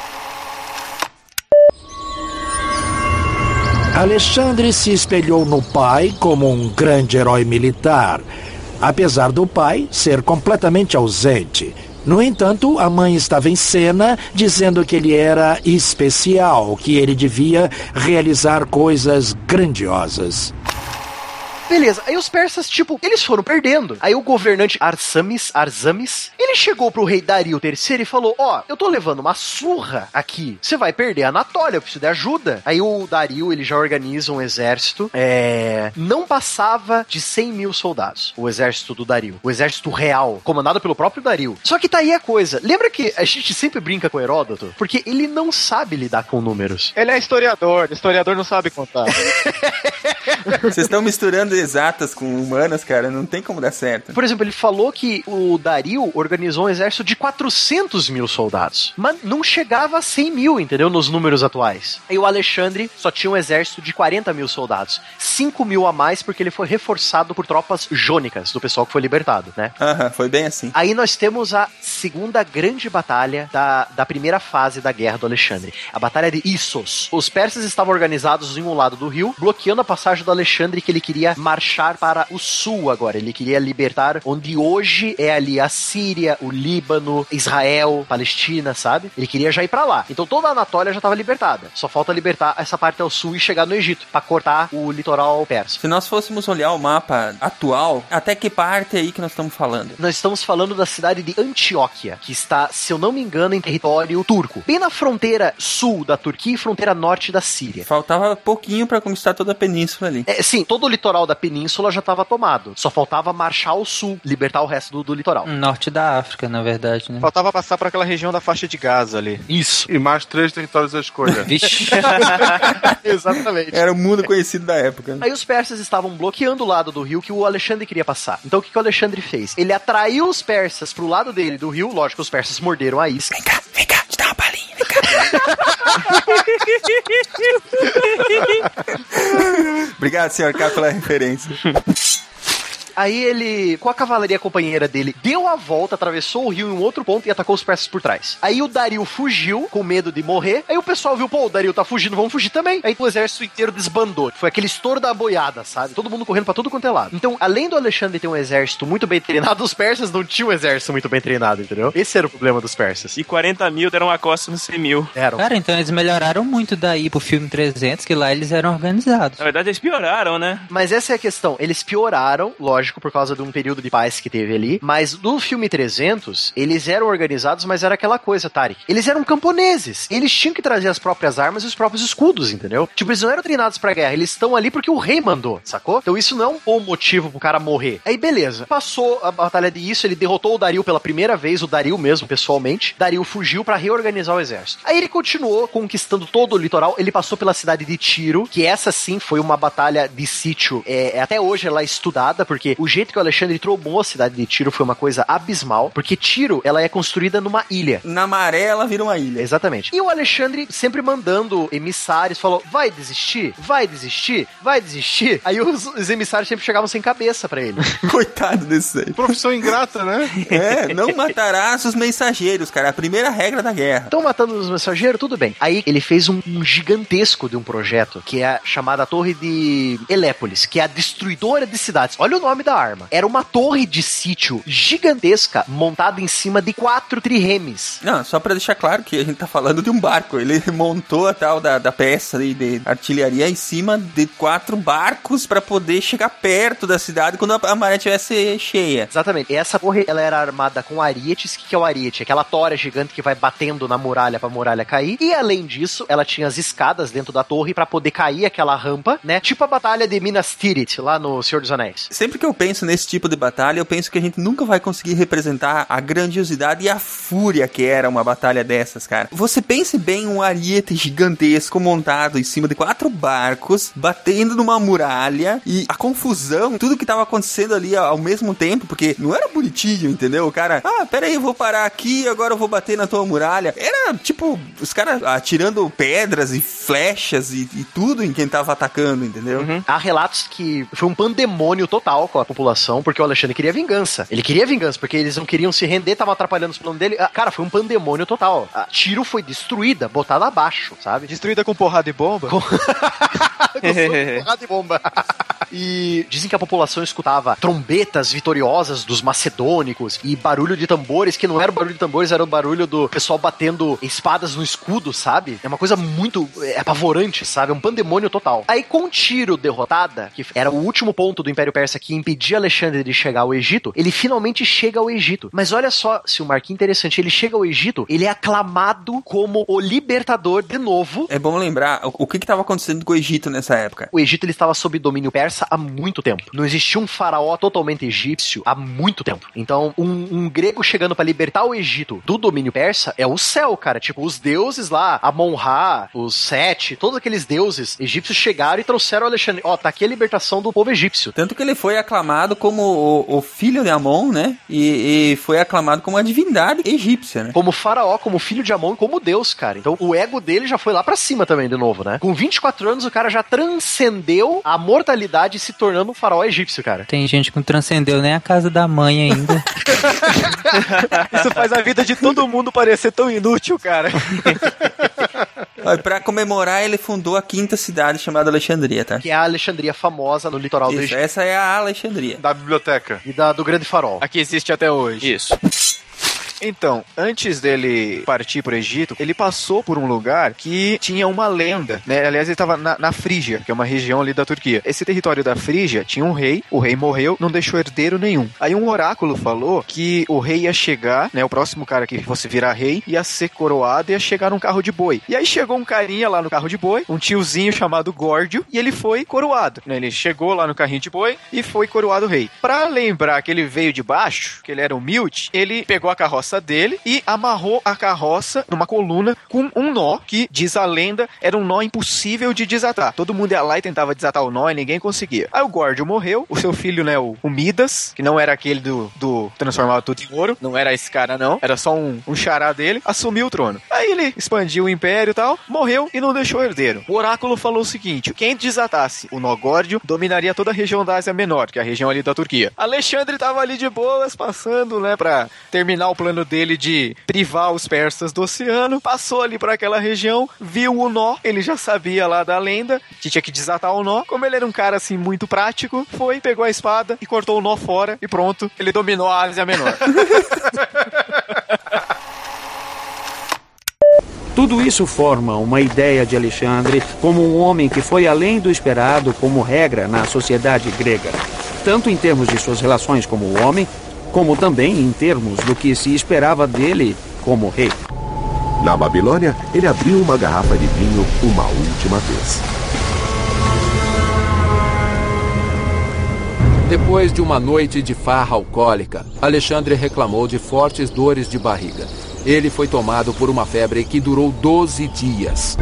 Alexandre se espelhou no pai como um grande herói militar, apesar do pai ser completamente ausente. No entanto, a mãe estava em cena dizendo que ele era especial, que ele devia realizar coisas grandiosas. Beleza, aí os persas, tipo, eles foram perdendo. Aí o governante Arsamis, Arzamis, ele chegou pro rei Dario III e falou: Ó, eu tô levando uma surra aqui. Você vai perder a Anatólia, eu preciso de ajuda. Aí o Dario, ele já organiza um exército. É. Não passava de 100 mil soldados. O exército do Dario. O exército real, comandado pelo próprio Dario. Só que tá aí a coisa. Lembra que a gente sempre brinca com Heródoto? Porque ele não sabe lidar com números. Ele é historiador, historiador não sabe contar. (laughs) Vocês estão misturando exatas com humanas, cara. Não tem como dar certo. Por exemplo, ele falou que o Dario organizou um exército de 400 mil soldados, mas não chegava a 100 mil, entendeu? Nos números atuais. E o Alexandre só tinha um exército de 40 mil soldados, 5 mil a mais porque ele foi reforçado por tropas jônicas do pessoal que foi libertado, né? Aham, foi bem assim. Aí nós temos a segunda grande batalha da, da primeira fase da guerra do Alexandre, a batalha de Issos. Os persas estavam organizados em um lado do rio, bloqueando a passagem do Alexandre que ele queria marchar para o sul agora. Ele queria libertar onde hoje é ali a Síria, o Líbano, Israel, Palestina, sabe? Ele queria já ir para lá. Então toda a Anatólia já estava libertada. Só falta libertar essa parte ao sul e chegar no Egito para cortar o litoral persa. Se nós fôssemos olhar o mapa atual, até que parte é aí que nós estamos falando? Nós estamos falando da cidade de Antioquia, que está, se eu não me engano, em território turco. Bem na fronteira sul da Turquia e fronteira norte da Síria. Faltava pouquinho pra conquistar toda a península ali. É, sim, todo o litoral da da península já estava tomado. Só faltava marchar ao sul, libertar o resto do, do litoral. Norte da África, na verdade, né? Faltava passar por aquela região da faixa de Gaza ali. Isso. E mais três territórios à escolha. (laughs) Vixe. (laughs) Exatamente. Era o mundo conhecido da época. Aí os persas estavam bloqueando o lado do rio que o Alexandre queria passar. Então o que, que o Alexandre fez? Ele atraiu os persas pro lado dele do rio, lógico, os persas morderam a isca. Vem cá, vem cá, te dá uma balinha, vem cá. (laughs) (laughs) Obrigado, senhor K, pela referência. Aí ele, com a cavalaria companheira dele, deu a volta, atravessou o rio em um outro ponto e atacou os persas por trás. Aí o Dario fugiu, com medo de morrer. Aí o pessoal viu, pô, o Dario tá fugindo, vamos fugir também. Aí o exército inteiro desbandou. Foi aquele estouro da boiada, sabe? Todo mundo correndo pra tudo quanto é lado. Então, além do Alexandre ter um exército muito bem treinado, os persas não tinham um exército muito bem treinado, entendeu? Esse era o problema dos persas. E 40 mil deram uma costa no 100 mil. Eram. Cara, então eles melhoraram muito daí pro filme 300, que lá eles eram organizados. Na verdade, eles pioraram, né? Mas essa é a questão. Eles pioraram, lógico, por causa de um período de paz que teve ali. Mas no filme 300, eles eram organizados, mas era aquela coisa, Tarek. Eles eram camponeses. Eles tinham que trazer as próprias armas e os próprios escudos, entendeu? Tipo, eles não eram treinados pra guerra. Eles estão ali porque o rei mandou, sacou? Então isso não é um bom motivo pro cara morrer. Aí beleza. Passou a batalha de isso, ele derrotou o Dario pela primeira vez, o Dario mesmo, pessoalmente. Dario fugiu pra reorganizar o exército. Aí ele continuou conquistando todo o litoral. Ele passou pela cidade de Tiro, que essa sim foi uma batalha de sítio. É, até hoje ela é estudada, porque o jeito que o Alexandre tromou a cidade de Tiro foi uma coisa abismal, porque Tiro ela é construída numa ilha. Na maré ela vira uma ilha. Exatamente. E o Alexandre sempre mandando emissários, falou: vai desistir? Vai desistir? Vai desistir? Aí os, os emissários sempre chegavam sem cabeça pra ele. (laughs) Coitado desse aí. Profissão ingrata, né? (laughs) É, não matarás os mensageiros, cara. A primeira regra da guerra. Estão matando os mensageiros, tudo bem. Aí ele fez um, um gigantesco de um projeto, que é a chamada Torre de Elépolis, que é a destruidora de cidades. Olha o nome da arma. Era uma torre de sítio gigantesca montada em cima de quatro triremes. Não, só pra deixar claro que a gente tá falando de um barco. Ele (laughs) montou a tal da, da peça ali de artilharia em cima de quatro barcos pra poder chegar perto da cidade quando a, a maré tivesse cheia. Exatamente. E essa torre, ela era armada com arietes. O que, que é o ariete? Aquela tora gigante que vai batendo na muralha pra muralha cair. E além disso, ela tinha as escadas dentro da torre pra poder cair aquela rampa, né? Tipo a batalha de Minas Tirith, lá no Senhor dos Anéis. Sempre que eu penso nesse tipo de batalha, eu penso que a gente nunca vai conseguir representar a grandiosidade e a fúria que era uma batalha dessas, cara. Você pense bem um ariete gigantesco montado em cima de quatro barcos, batendo numa muralha e a confusão, tudo que tava acontecendo ali ao mesmo tempo, porque não era bonitinho, entendeu? O cara, ah, pera aí, eu vou parar aqui, agora eu vou bater na tua muralha. Era tipo, os caras atirando pedras e flechas e, e tudo em quem tava atacando, entendeu? Uhum. Há relatos que foi um pandemônio total com a população, porque o Alexandre queria vingança. Ele queria vingança, porque eles não queriam se render, tava atrapalhando os planos dele. Ah, Cara, foi um pandemônio total. A Tiro foi destruída, botada abaixo, sabe? Destruída com porrada e bomba? Com... (laughs) porrada e bomba. (laughs) E dizem que a população escutava trombetas vitoriosas dos macedônicos e barulho de tambores, que não era o barulho de tambores, era o barulho do pessoal batendo espadas no escudo, sabe? É uma coisa muito é, apavorante, sabe? É um pandemônio total. Aí, com Tiro derrotada, que era o último ponto do Império Persa que impedia Alexandre de chegar ao Egito, ele finalmente chega ao Egito. Mas olha só, se o Marquinhos interessante, ele chega ao Egito, ele é aclamado como o libertador de novo. É bom lembrar o, o que estava acontecendo com o Egito nessa época. O Egito ele estava sob domínio persa há muito tempo. Não existia um faraó totalmente egípcio há muito tempo. Então, um, um grego chegando para libertar o Egito do domínio persa é o céu, cara. Tipo, os deuses lá, Amon-Ra, os Sete, todos aqueles deuses egípcios chegaram e trouxeram o Alexandre. Ó, tá aqui a libertação do povo egípcio. Tanto que ele foi aclamado como o, o filho de Amon, né? E, e, foi aclamado como a divindade egípcia, né? Como faraó, como filho de Amon, como Deus, cara. Então, o ego dele já foi lá para cima também, de novo, né? Com 24 anos, o cara já transcendeu a mortalidade se tornando um faraó egípcio, cara. Tem gente que não transcendeu nem a casa da mãe ainda. (laughs) Isso faz a vida de todo mundo parecer tão inútil, cara. (laughs) Pra comemorar, ele fundou a quinta cidade chamada Alexandria, tá? Que é a Alexandria famosa no litoral Isso, do Egito. Essa é a Alexandria. Da biblioteca. E da, do Grande Farol. Aqui existe até hoje. Isso. Então, antes dele partir pro Egito, ele passou por um lugar que tinha uma lenda, né? Aliás, ele estava na, na Frígia, que é uma região ali da Turquia. Esse território da Frígia tinha um rei, o rei morreu, não deixou herdeiro nenhum. Aí um oráculo falou que o rei ia chegar, né? O próximo cara que fosse virar rei ia ser coroado e ia chegar num carro de boi. E aí chegou um carinha lá no carro de boi, um tiozinho chamado Górdio, e ele foi coroado. Né? Ele chegou lá no carrinho de boi e foi coroado rei. Pra lembrar que ele veio de baixo, que ele era humilde, ele pegou a carroça dele e amarrou a carroça numa coluna com um nó que, diz a lenda, era um nó impossível de desatar. Todo mundo ia lá e tentava desatar o nó e ninguém conseguia. Aí o Górdio morreu, o seu filho, né, o, o Midas, que não era aquele do, do transformar tudo em ouro, não era esse cara não, era só um, um chará dele, assumiu o trono. Aí ele expandiu o império e tal, morreu e não deixou herdeiro. O oráculo falou o seguinte, quem desatasse o nó Górdio dominaria toda a região da Ásia Menor, que é a região ali da Turquia. Alexandre tava ali de boas, passando, né, pra terminar o plano dele de privar os persas do oceano, passou ali para aquela região, viu o nó, ele já sabia lá da lenda que tinha que desatar o nó. Como ele era um cara assim muito prático, foi, pegou a espada e cortou o nó fora e pronto, ele dominou a Ásia Menor. (laughs) Tudo isso forma uma ideia de Alexandre como um homem que foi além do esperado como regra na sociedade grega, tanto em termos de suas relações como homem, como também em termos do que se esperava dele como rei. Na Babilônia, ele abriu uma garrafa de vinho uma última vez. Depois de uma noite de farra alcoólica, Alexandre reclamou de fortes dores de barriga. Ele foi tomado por uma febre que durou 12 dias.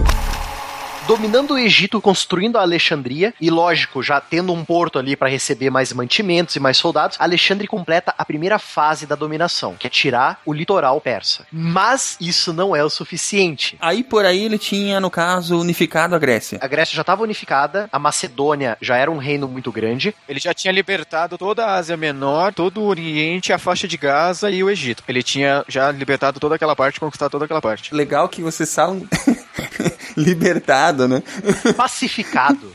Dominando o Egito, construindo a Alexandria e, lógico, já tendo um porto ali para receber mais mantimentos e mais soldados, Alexandre completa a primeira fase da dominação, que é tirar o litoral persa. Mas isso não é o suficiente. Aí por aí ele tinha, no caso, unificado a Grécia. A Grécia já estava unificada, a Macedônia já era um reino muito grande. Ele já tinha libertado toda a Ásia Menor, todo o Oriente, a faixa de Gaza e o Egito. Ele tinha já libertado toda aquela parte, conquistado toda aquela parte. Legal que vocês falam (laughs) libertado, né? Pacificado.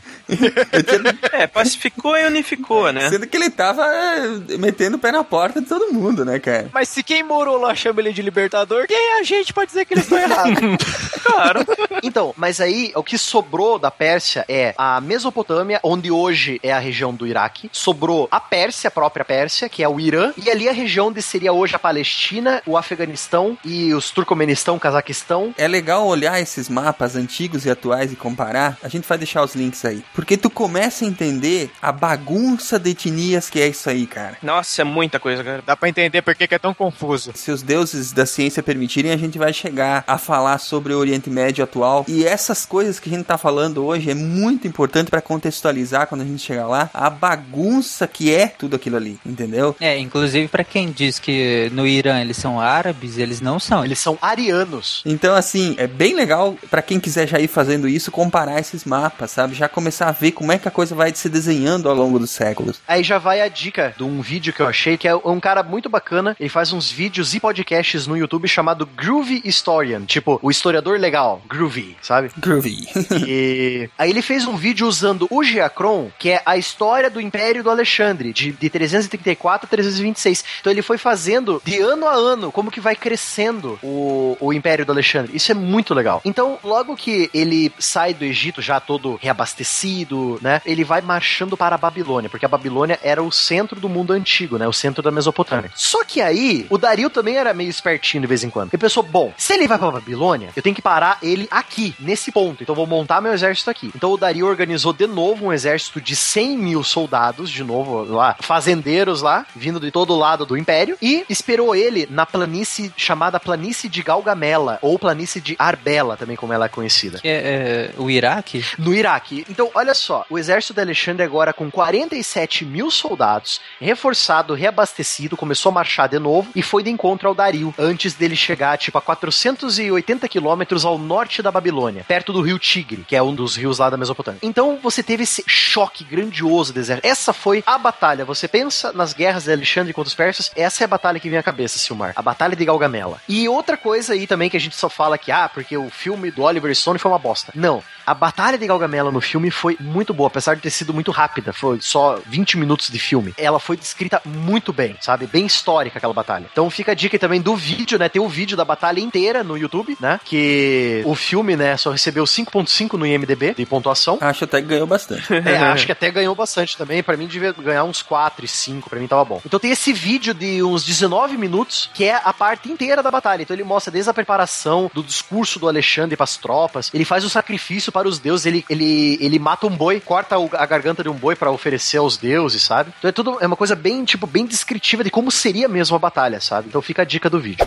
É, pacificou e unificou, né? Sendo que ele tava é, metendo o pé na porta de todo mundo, né, cara? Mas se quem morou lá chama ele de libertador, quem é a gente pra dizer que eles estão errados? (laughs) claro. Então, mas aí o que sobrou da Pérsia é a Mesopotâmia, onde hoje é a região do Iraque. Sobrou a Pérsia, a própria Pérsia, que é o Irã. E ali a região onde seria hoje a Palestina, o Afeganistão e os Turcomenistão, Cazaquistão. É legal olhar esses mapas antigos e atuais e comparar. A gente vai deixar os links aí. Porque tu começa a entender a bagunça de etnias que é isso aí, cara. Nossa, é muita coisa, cara. Dá pra entender por que é tão confuso. Se os deuses da ciência permitirem, a gente vai chegar a falar sobre o Oriente Médio atual. E essas coisas que a gente tá falando hoje é muito importante para contextualizar quando a gente chegar lá a bagunça que é tudo aquilo ali, entendeu? É, inclusive pra quem diz que no Irã eles são árabes, eles não são. Eles são arianos. Então, assim, é bem legal para quem quiser já ir fazendo isso, comparar esses mapas, sabe? Já começar a ver como é que a coisa vai se desenhando ao longo dos séculos. Aí já vai a dica de um vídeo que eu achei, que é um cara muito bacana. Ele faz uns vídeos e podcasts no YouTube chamado Groovy Historian. Tipo, o historiador legal, Groovy, sabe? Groovy. (laughs) e aí ele fez um vídeo usando o Geacron, que é a história do Império do Alexandre, de, de 334 a 326. Então ele foi fazendo de ano a ano como que vai crescendo o, o Império do Alexandre. Isso é muito legal. Então, logo que ele sai do Egito já todo reabastecido, né? Ele vai marchando para a Babilônia, porque a Babilônia era o centro do mundo antigo, né? O centro da Mesopotâmia. Só que aí, o Dario também era meio espertinho de vez em quando. Ele pensou, bom, se ele vai para a Babilônia, eu tenho que parar ele aqui, nesse ponto. Então vou montar meu exército aqui. Então o Dario organizou de novo um exército de 100 mil soldados, de novo lá, fazendeiros lá, vindo de todo lado do Império, e esperou ele na planície chamada Planície de Galgamela, ou Planície de Arbela, também como ela é conhecida. É, é, o Iraque? No Iraque. Então, olha só, o exército de Alexandre agora com 47 mil soldados, reforçado, reabastecido, começou a marchar de novo e foi de encontro ao Dario, antes dele chegar, tipo, a 480 quilômetros ao norte da Babilônia, perto do rio Tigre, que é um dos rios lá da Mesopotâmia. Então, você teve esse choque grandioso do exército. Essa foi a batalha. Você pensa nas guerras de Alexandre contra os persas, essa é a batalha que vem à cabeça, Silmar. A batalha de Galgamela. E outra coisa aí também que a gente só fala que, ah, porque o filme do Oliver Stone foi uma bosta. Não. A batalha de Galgamela no filme foi muito boa, apesar de ter sido muito rápida, foi só 20 minutos de filme. Ela foi descrita muito bem, sabe? Bem histórica aquela batalha. Então fica a dica aí também do vídeo, né? Tem o vídeo da batalha inteira no YouTube, né? Que o filme, né, só recebeu 5.5 no IMDB de pontuação. Acho até que ganhou bastante. (laughs) É, acho que até ganhou bastante também. Pra mim devia ganhar uns 4 e 5, pra mim tava bom. Então tem esse vídeo de uns 19 minutos, que é a parte inteira da batalha. Então ele mostra desde a preparação do discurso do Alexandre pras tropas, ele faz o sacrifício para os deuses, ele, ele, ele mata um boi, corta a garganta de um boi pra oferecer aos deuses, sabe? Então é tudo é uma coisa bem, tipo, bem descritiva de como seria mesmo a batalha, sabe? Então fica a dica do vídeo.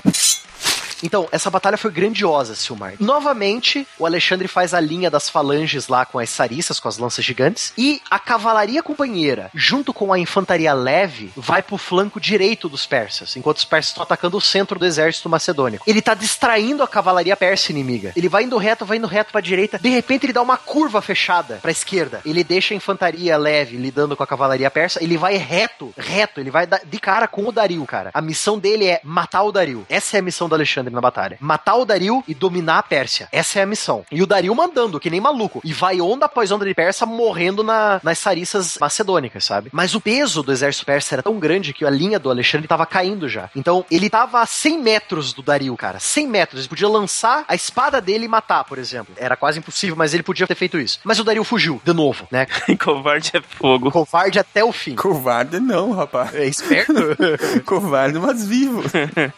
Então, essa batalha foi grandiosa, Silmar. Novamente, o Alexandre faz a linha das falanges lá com as sarissas, com as lanças gigantes, e a cavalaria companheira, junto com a infantaria leve, vai pro flanco direito dos persas, enquanto os persas estão atacando o centro do exército macedônico. Ele tá distraindo a cavalaria persa inimiga. Ele vai indo reto, vai indo reto pra direita, de repente ele dá uma curva fechada pra esquerda. Ele deixa a infantaria leve lidando com a cavalaria persa, ele vai reto, reto, ele vai de cara com o Dario, cara. A missão dele é matar o Dario. Essa é a missão do Alexandre na batalha. Matar o Dario e dominar a Pérsia. Essa é a missão. E o Dario mandando, que nem maluco. E vai onda após onda de persa morrendo na- nas sarissas macedônicas, sabe? Mas o peso do exército persa era tão grande que a linha do Alexandre tava caindo já. Então ele tava a 100 metros do Dario, cara. 100 metros. Ele podia lançar a espada dele e matar, por exemplo. Era quase impossível, mas ele podia ter feito isso. Mas o Dario fugiu, de novo, né? (laughs) Covarde é fogo. Covarde até o fim. Covarde não, rapaz. É esperto? (laughs) Covarde, mas vivo.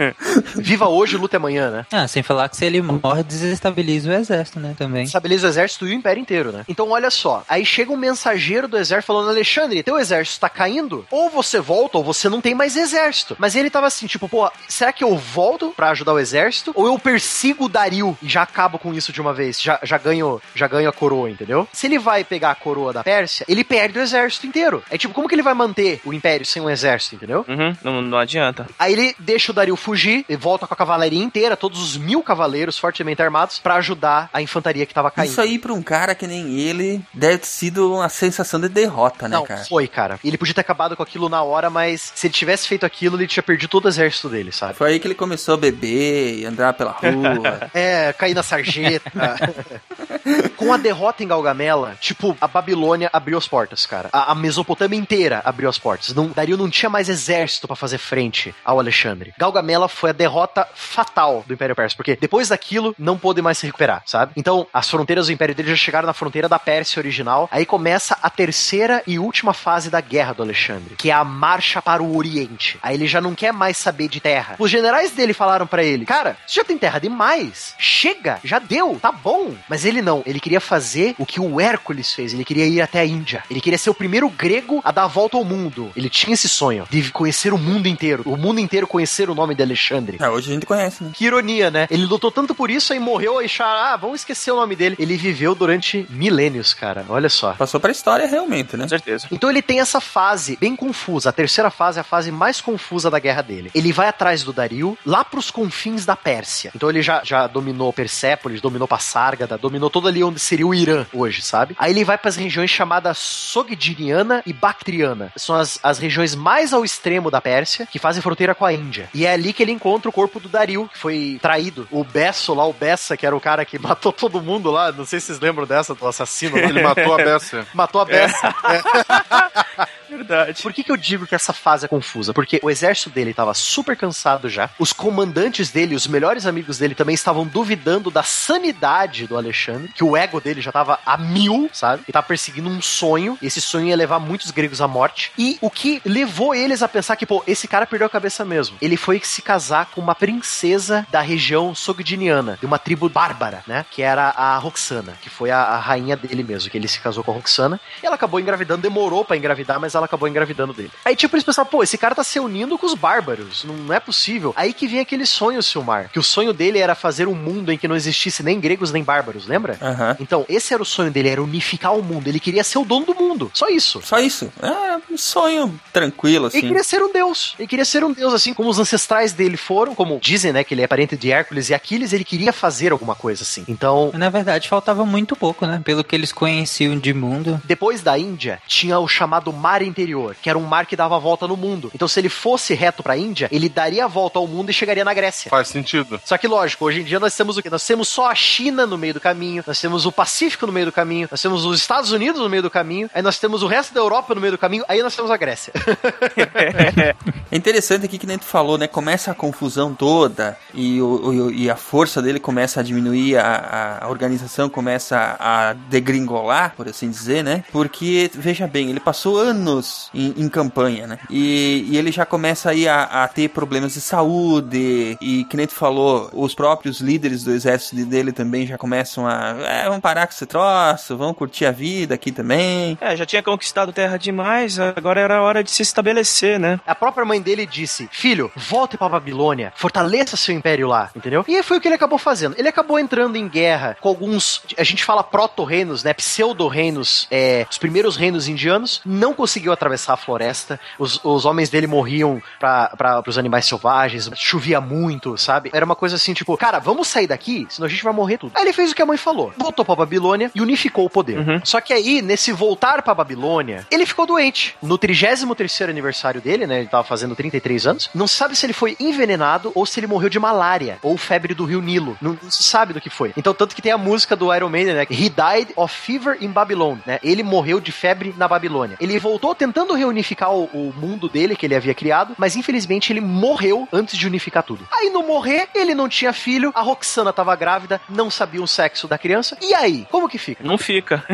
(laughs) Viva hoje, luta amanhã, né? Ah, sem falar que se ele morre, desestabiliza o exército, né, também. Estabiliza o exército e o império inteiro, né? Então, olha só. Aí chega um mensageiro do exército falando: Alexandre, teu exército tá caindo? Ou você volta, ou você não tem mais exército. Mas ele tava assim, tipo, pô, será que eu volto pra ajudar o exército? Ou eu persigo o Dario e já acabo com isso de uma vez? Já, já ganho já ganho a coroa, entendeu? Se ele vai pegar a coroa da Pérsia, ele perde o exército inteiro. É tipo, como que ele vai manter o império sem um exército, entendeu? Uhum, não, não adianta. Aí ele deixa o Dario fugir e volta com a cavalaria inteira, todos os mil cavaleiros fortemente armados, pra ajudar a infantaria que tava caindo. Isso aí pra um cara que nem ele deve ter sido uma sensação de derrota, né, Não, cara? foi, cara. Ele podia ter acabado com aquilo na hora, mas se ele tivesse feito aquilo, ele tinha perdido todo o exército dele, sabe? Foi aí que ele começou a beber e andar pela rua. (laughs) É, cair na sarjeta. (laughs) Com a derrota em Galgamela, tipo, a Babilônia abriu as portas, cara. A, a Mesopotâmia inteira abriu as portas. Não, Dario não tinha mais exército pra fazer frente ao Alexandre. Galgamela foi a derrota fatal do Império Persa, porque depois daquilo não pôde mais se recuperar, sabe? Então, as fronteiras do Império dele já chegaram na fronteira da Pérsia original. Aí começa a terceira e última fase da guerra do Alexandre, que é a marcha para o Oriente. Aí ele já não quer mais saber de terra. Os generais dele falaram pra ele: "Cara, você já tem terra demais. Chega, já deu, tá bom". Mas ele não, ele queria fazer o que o Hércules fez, ele queria ir até a Índia. Ele queria ser o primeiro grego a dar a volta ao mundo. Ele tinha esse sonho de conhecer o mundo inteiro, o mundo inteiro conhecer o nome de Alexandre. É, hoje a gente conhece, né? Que ironia, né? Ele lutou tanto por isso aí morreu e achar, ah, vamos esquecer o nome dele. Ele viveu durante milênios, cara. Olha só. Passou pra história realmente, né? Com certeza. Então ele tem essa fase bem confusa. A terceira fase é a fase mais confusa da guerra dele. Ele vai atrás do Dario, lá pros confins da Pérsia. Então ele já, já dominou Persépolis, dominou Passárgada, dominou todo ali onde seria o Irã hoje, sabe? Aí ele vai pras regiões chamadas Sogdiana e Bactriana. São as, as regiões mais ao extremo da Pérsia, que fazem fronteira com a Índia. E é ali que ele encontra o corpo do Dario, que foi traído. O Besso lá, o Bessa, que era o cara que (laughs) matou todo mundo lá. Não sei se vocês lembram dessa, do assassino. Ele matou a (laughs) Bessa. Matou a Bessa. (laughs) Verdade. Por que, que eu digo que essa fase é confusa? Porque o exército dele estava super cansado já. Os comandantes dele, os melhores amigos dele também estavam duvidando da sanidade do Alexandre, que o ego dele já estava a mil, sabe? E tava perseguindo um sonho. Esse sonho ia levar muitos gregos à morte. E o que levou eles a pensar que, pô, esse cara perdeu a cabeça mesmo. Ele foi se casar com uma princesa da região sogdiniana, de uma tribo bárbara, né? Que era a Roxana, que foi a, a rainha dele mesmo, que ele se casou com a Roxana. E ela acabou engravidando, demorou pra engravidar, mas ela acabou engravidando dele. Aí, tipo, eles pensaram, pô, esse cara tá se unindo com os bárbaros. Não, não é possível. Aí que vem aquele sonho, Silmar. Que o sonho dele era fazer um mundo em que não existisse nem gregos nem bárbaros, lembra? Então, esse era o sonho dele, era unificar o mundo. Ele queria ser o dono do mundo. Só isso. Só isso. É um sonho tranquilo, assim. Ele queria ser um deus. Ele queria ser um deus, assim como os ancestrais dele foram, como dizem, né, que ele é parente de Hércules e Aquiles, ele queria fazer alguma coisa assim. Então, Na verdade, faltava muito pouco, né? Pelo que eles conheciam de mundo. depois da Índia, tinha o chamado Mare interior, que era um mar que dava a volta no mundo. Então, se ele fosse reto pra Índia, ele daria a volta ao mundo e chegaria na Grécia. Faz sentido. Só que, lógico, hoje em dia nós temos o quê? Nós temos só a China no meio do caminho, nós temos o Pacífico no meio do caminho, nós temos os Estados Unidos no meio do caminho, aí nós temos o resto da Europa no meio do caminho, aí nós temos a Grécia. (laughs) É interessante aqui que nem tu falou, né? Começa a confusão toda e, o, o- e a força dele começa a diminuir, a, a organização começa a degringolar, por assim dizer, né? Porque, veja bem, ele passou anos em, em campanha, né? E, e ele já começa aí a, a ter problemas de saúde e, que nem tu falou, os próprios líderes do exército dele também já começam a... É, vamos parar com esse troço, vamos curtir a vida aqui também. É, já tinha conquistado terra demais, agora era hora de se estabelecer, né? A própria mãe dele disse: Filho, volte pra Babilônia, fortaleça seu império lá, entendeu? E foi o que ele acabou fazendo. Ele acabou entrando em guerra com alguns, a gente fala proto-reinos, né? Pseudo-reinos, é, os primeiros reinos indianos. Não conseguiu atravessar a floresta. Os, os homens dele morriam pra, pros animais selvagens, chovia muito, sabe? Era uma coisa assim, tipo, cara, vamos sair daqui, senão a gente vai morrer tudo. Aí ele fez o que a mãe falou: voltou pra Babilônia e unificou o poder. Só que aí, nesse voltar pra Babilônia, ele ficou doente. No 33 aniversário dele, né? Ele tava fazendo 33 anos. Não se sabe se ele foi envenenado ou se ele morreu de malária ou febre do rio Nilo. Não, não se sabe do que foi. Então, tanto que tem a música do Iron Maiden, né? He died of fever in Babylon, né? Ele morreu de febre na Babilônia. Ele voltou tentando reunificar o, o mundo dele que ele havia criado, mas infelizmente ele morreu antes de unificar tudo. Aí no morrer, ele não tinha filho, a Roxana tava grávida, não sabia o sexo da criança. E aí, como que fica? Não fica. (laughs)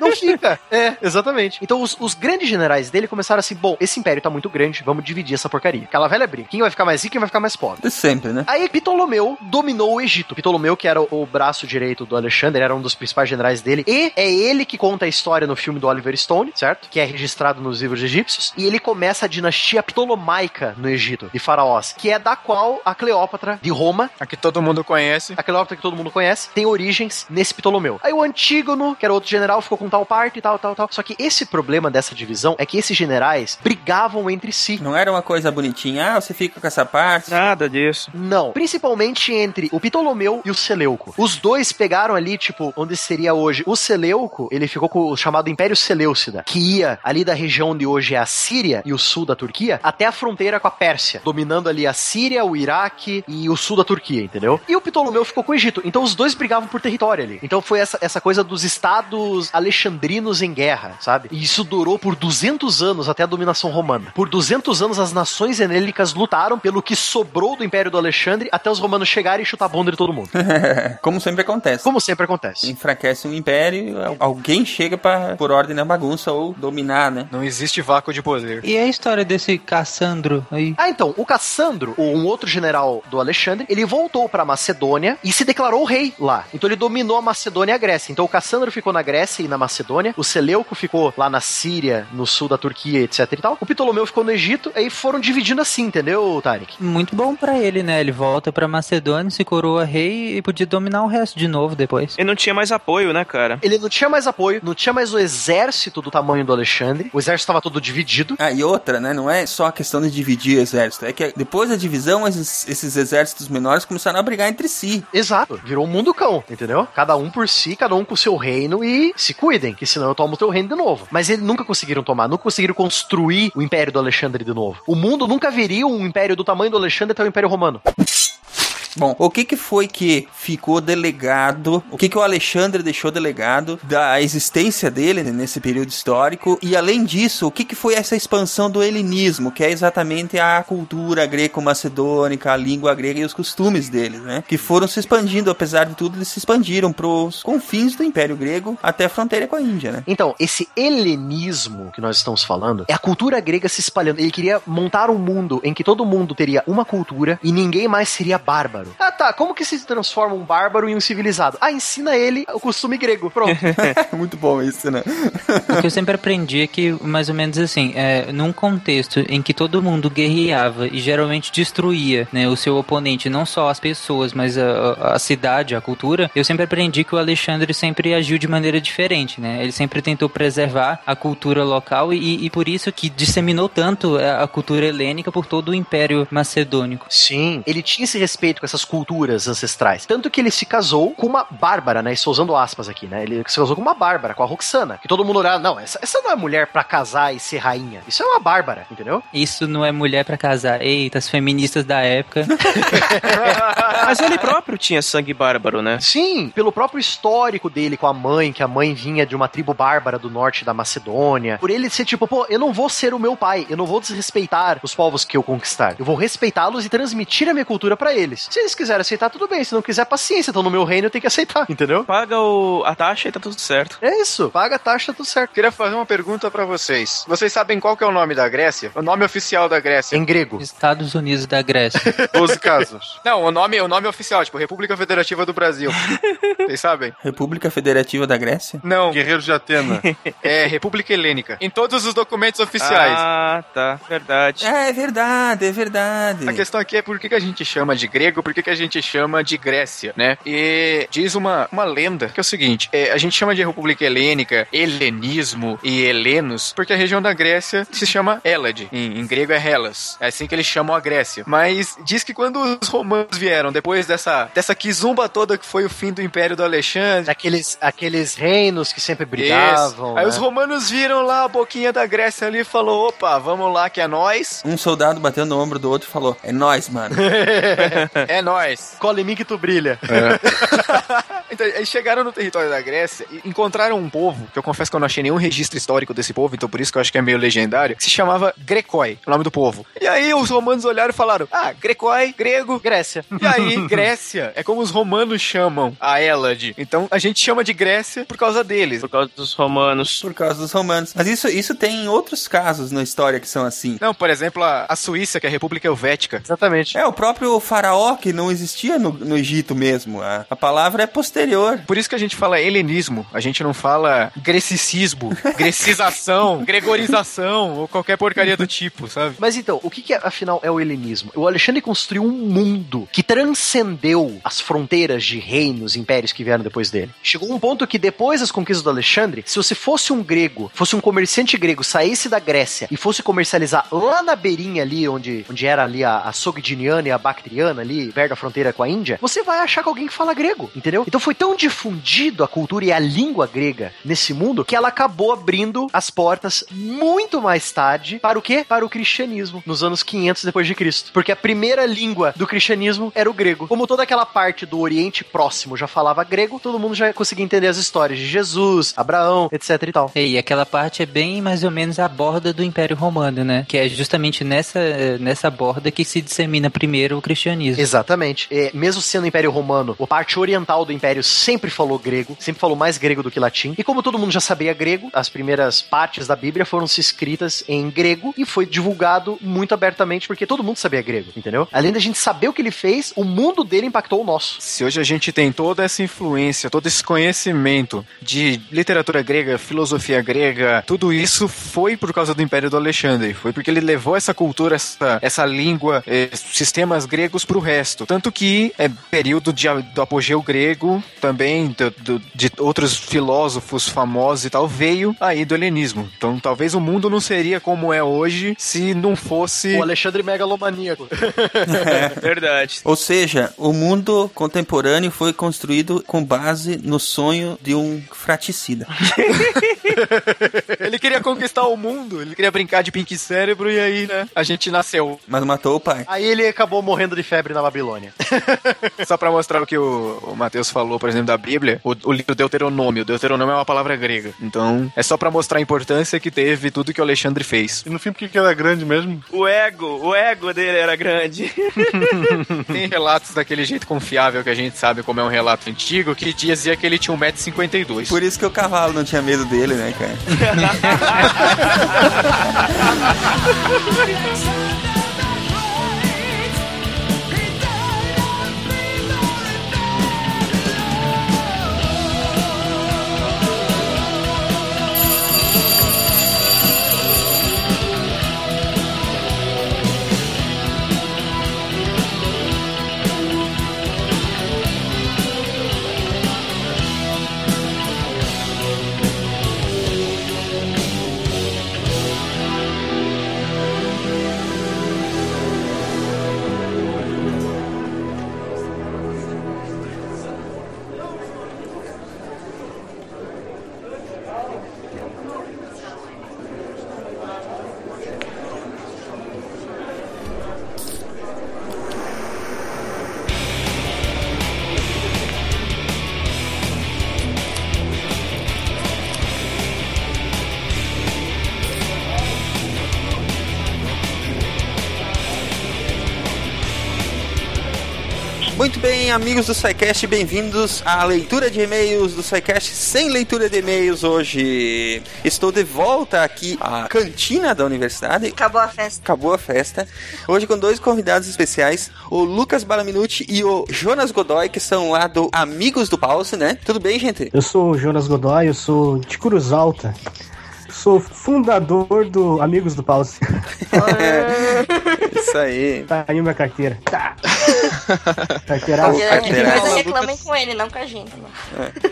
Não fica. É, exatamente. Então os, os grandes generais dele começaram assim: bom, esse império tá muito grande, vamos dividir essa porcaria. Aquela velha briga. Quem vai ficar mais rico, quem vai ficar mais pobre. De sempre, né? Aí Ptolomeu dominou o Egito. Ptolomeu, que era o, o braço direito do Alexandre, era um dos principais generais dele. E é ele que conta a história no filme do Oliver Stone, certo? Que é registrado nos livros egípcios. E ele começa a dinastia ptolomaica no Egito, de faraós, que é da qual a Cleópatra de Roma, A que todo mundo conhece. a Cleópatra que todo mundo conhece, tem origens nesse Ptolomeu. Aí o Antígono, que era outro general, ficou com tal parte e tal, tal, tal. Só que esse problema dessa divisão é que esses generais brigavam entre si. Não era uma coisa bonitinha, ah, você fica com essa parte. Nada disso. Não. Principalmente entre o Ptolomeu e o Seleuco. Os dois pegaram ali, tipo, onde seria hoje. O Seleuco, ele ficou com o chamado Império Seleucida, que ia ali da região onde hoje é a Síria e o sul da Turquia, até a fronteira com a Pérsia, dominando ali a Síria, o Iraque e o sul da Turquia, entendeu? E o Ptolomeu ficou com o Egito. Então os dois brigavam por território ali. Então foi essa, essa coisa dos estados alexandrinos em guerra, sabe? E isso durou por 200 anos até a dominação romana. Por 200 anos as nações helénicas lutaram pelo que sobrou do Império do Alexandre até os romanos chegarem e chutar a bunda de todo mundo. (laughs) Como sempre acontece. Como sempre acontece. Enfraquece um império, al- alguém chega pra por ordem na bagunça ou dominar, né? Não existe vácuo de poder. E a história desse Cassandro aí? Ah, então, o Cassandro, um outro general do Alexandre, ele voltou pra Macedônia e se declarou rei lá. Então ele dominou a Macedônia e a Grécia. Então o Cassandro ficou na Grécia e na Macedônia, o Seleuco ficou lá na Síria, no sul da Turquia, etc e tal. O Ptolomeu ficou no Egito, aí foram dividindo assim, entendeu, Tarek? Muito bom pra ele, né? Ele volta pra Macedônia, se coroa rei e podia dominar o resto de novo depois. Ele não tinha mais apoio, né, cara? Ele não tinha mais apoio, não tinha mais o exército do tamanho do Alexandre. O exército estava todo dividido. Ah, e outra, né? Não é só a questão de dividir o exército. É que depois da divisão, esses, esses exércitos menores começaram a brigar entre si. Exato. Virou um mundo cão, entendeu? Cada um por si, cada um com o seu reino e se cuidem, que senão eu tomo o teu reino de novo. Mas eles nunca conseguiram tomar, nunca conseguiram construir o Império do Alexandre de novo. O mundo nunca viria um império do tamanho do Alexandre até o Império Romano. Bom, o que que foi que ficou delegado, o que que o Alexandre deixou delegado da existência dele nesse período histórico e além disso, o que que foi essa expansão do helenismo, que é exatamente a cultura greco-macedônica, a língua grega e os costumes deles, né? Que foram se expandindo, apesar de tudo, eles se expandiram pros confins do Império Grego até a fronteira com a Índia, né? Então, esse helenismo que nós estamos falando é a cultura grega se espalhando. Ele queria montar um mundo em que todo mundo teria uma cultura e ninguém mais seria bárbaro. Ah tá, como que se transforma um bárbaro em um civilizado? Ah, ensina ele o costume grego. Pronto. (laughs) (laughs) Muito bom isso, né? O que eu sempre aprendi é que, mais ou menos assim, é, num contexto em que todo mundo guerreava e geralmente destruía né, o seu oponente, não só as pessoas, mas a, a- a cidade, a cultura, eu sempre aprendi que o Alexandre sempre agiu de maneira diferente, né? Ele sempre tentou preservar a cultura local e, e por isso que disseminou tanto a a cultura helênica por todo o Império Macedônico. Sim, ele tinha esse respeito com essa essas culturas ancestrais. Tanto que ele se casou com uma bárbara, né? Estou usando aspas aqui, né? Ele se casou com uma bárbara, com a Roxana. Que todo mundo olhava, não, essa, essa não é mulher pra casar e ser rainha. Isso é uma bárbara, entendeu? Isso não é mulher pra casar. Eita, as feministas da época. (laughs) Mas ele próprio tinha sangue bárbaro, né? Sim, pelo próprio histórico dele com a mãe, que a mãe vinha de uma tribo bárbara do norte da Macedônia. Por ele ser tipo, pô, eu não vou ser o meu pai, eu não vou desrespeitar os povos que eu conquistar. Eu vou respeitá-los e transmitir a minha cultura pra eles. Se eles quiserem aceitar, tudo bem. Se não quiser, paciência. Então no meu reino eu tenho que aceitar, entendeu? Paga o, a taxa e tá tudo certo. É isso, paga a taxa, tudo certo. Queria fazer uma pergunta pra vocês. Vocês sabem qual que é o nome da Grécia? O nome oficial da Grécia? Em grego. Estados Unidos da Grécia. (laughs) 12 casos. Não, o nome, o nome oficial, tipo República Federativa do Brasil. (laughs) Vocês sabem? República Federativa da Grécia? Não. Guerreiros de Atena. (laughs) É República Helênica. Em todos os documentos oficiais. Ah, tá. Verdade. É, é verdade, é verdade. A questão aqui é por que, que a gente chama de grego, por que, que a gente chama de Grécia, né? E diz uma, uma lenda que é o seguinte: é, a gente chama de República Helênica, helenismo e helenos, porque a região da Grécia se chama Hélade. Em, em grego é Hellas. É assim que eles chamam a Grécia. Mas diz que quando os romanos vieram, depois dessa, dessa quizumba toda que foi o fim do Império do Alexandre. Aqueles, aqueles reinos que sempre brigavam. Isso. Aí né? os romanos viram lá a boquinha da Grécia ali e falou: opa, vamos lá que é nós. Um soldado bateu no ombro do outro e falou: É nós, mano. (laughs) (laughs) é nós. Cola em mim que tu brilha. (laughs) então, aí chegaram no território da Grécia e encontraram um povo, que eu confesso que eu não achei nenhum registro histórico desse povo, então por isso que eu acho que é meio legendário, que se chamava Grecoi, o nome do povo. E aí os romanos olharam e falaram: Ah, Grecoi, grego, Grécia. E aí, (laughs) Grécia é como os romanos chamam a Hélade. Então a gente chama de Grécia por causa deles. Por causa dos romanos. Por causa dos romanos. Mas isso, isso tem em outros casos na história que são assim. Não, por exemplo, a, a Suíça, que é a República Helvética. Exatamente. É, o próprio faraó que não existia no, no Egito mesmo. A, a palavra é posterior. Por isso que a gente fala helenismo. A gente não fala grecicismo, (laughs) grecização, gregorização ou qualquer porcaria do tipo, sabe? Mas então, o que, que afinal é o helenismo? O Alexandre construiu um mundo que transcendeu as fronteiras de reinos, impérios que vieram depois dele. Chegou um ponto que depois das conquistas do Alexandre, se você fosse um grego, fosse um comerciante grego, saísse da Grécia e fosse comercializar lá na beirinha ali, onde, onde era ali a, a Sogdiniana e a Bactriana, ali perto da fronteira com a Índia, você vai achar que alguém que fala grego, entendeu? Então foi tão difundido a cultura e a língua grega nesse mundo que ela acabou abrindo as portas muito mais tarde para o quê? Para o cristianismo, nos anos 500 depois de Cristo. Porque a primeira língua do cristianismo era o grego. Como toda aquela parte do Oriente Próximo já falava grego, todo mundo já conseguia entender as histórias de Jesus, Abraão, etc e tal. E aquela parte é bem mais ou menos a borda do Império Romano, né? Que é justamente nessa, nessa borda que se dissemina primeiro o cristianismo. Exatamente. É, mesmo sendo o Império Romano, a parte oriental do Império sempre falou grego, sempre falou mais grego do que latim. E como todo mundo já sabia grego, as primeiras partes da Bíblia foram se escritas em grego e foi divulgado muito abertamente porque todo mundo sabia grego, entendeu? Além da gente saber o que ele fez, o mundo dele impactou o nosso. Se hoje a gente tem toda essa influência, todo esse conhecimento de literatura grega, filosofia grega, tudo isso foi por causa do Império do Alexandre. Foi porque ele levou essa cultura, essa, essa língua, eh, sistemas gregos pro resto. Tanto que é período de, do apogeu grego, também do, do, de outros filósofos famosos e tal, veio aí do helenismo. Então talvez o mundo não seria como é hoje se não fosse. O Alexandre megalomaníaco. (laughs) é, verdade. Ou seja, o mundo contemporâneo foi construído com base no sonho de um fraticida. (laughs) ele queria conquistar o mundo, ele queria brincar de pink cérebro e aí, né, a gente nasceu. Mas matou o pai. Aí ele acabou morrendo de febre na Babilônia. (laughs) Só pra mostrar o que o, o Mateus falou, por exemplo, da Bíblia, o, o livro Deuteronômio. Deuteronômio é uma palavra grega. Então, é só pra mostrar a importância que teve tudo que o Alexandre fez. E no fim, por que era grande mesmo? O ego, o ego dele era grande. (laughs) Tem relatos daquele jeito confiável que a gente sabe como é um relato antigo, que dizia que ele tinha 1,52m. Por isso que o cavalo não tinha medo dele, né, cara? (laughs) amigos do SciCast, bem-vindos à leitura de e-mails do SciCast sem leitura de e-mails hoje. Estou de volta aqui à cantina da universidade. Acabou a festa. Acabou a festa. Hoje com dois convidados especiais, o Lucas Balaminuti e o Jonas Godoy, que são lá do Amigos do Pause, né? Tudo bem, gente? Eu sou o Jonas Godoy, eu sou de Cruz Alta. Sou fundador do Amigos do Pause. (laughs) Isso aí. Tá aí minha carteira. Tá. (laughs) Carteira. Mas reclamem com ele, não com a gente. Não.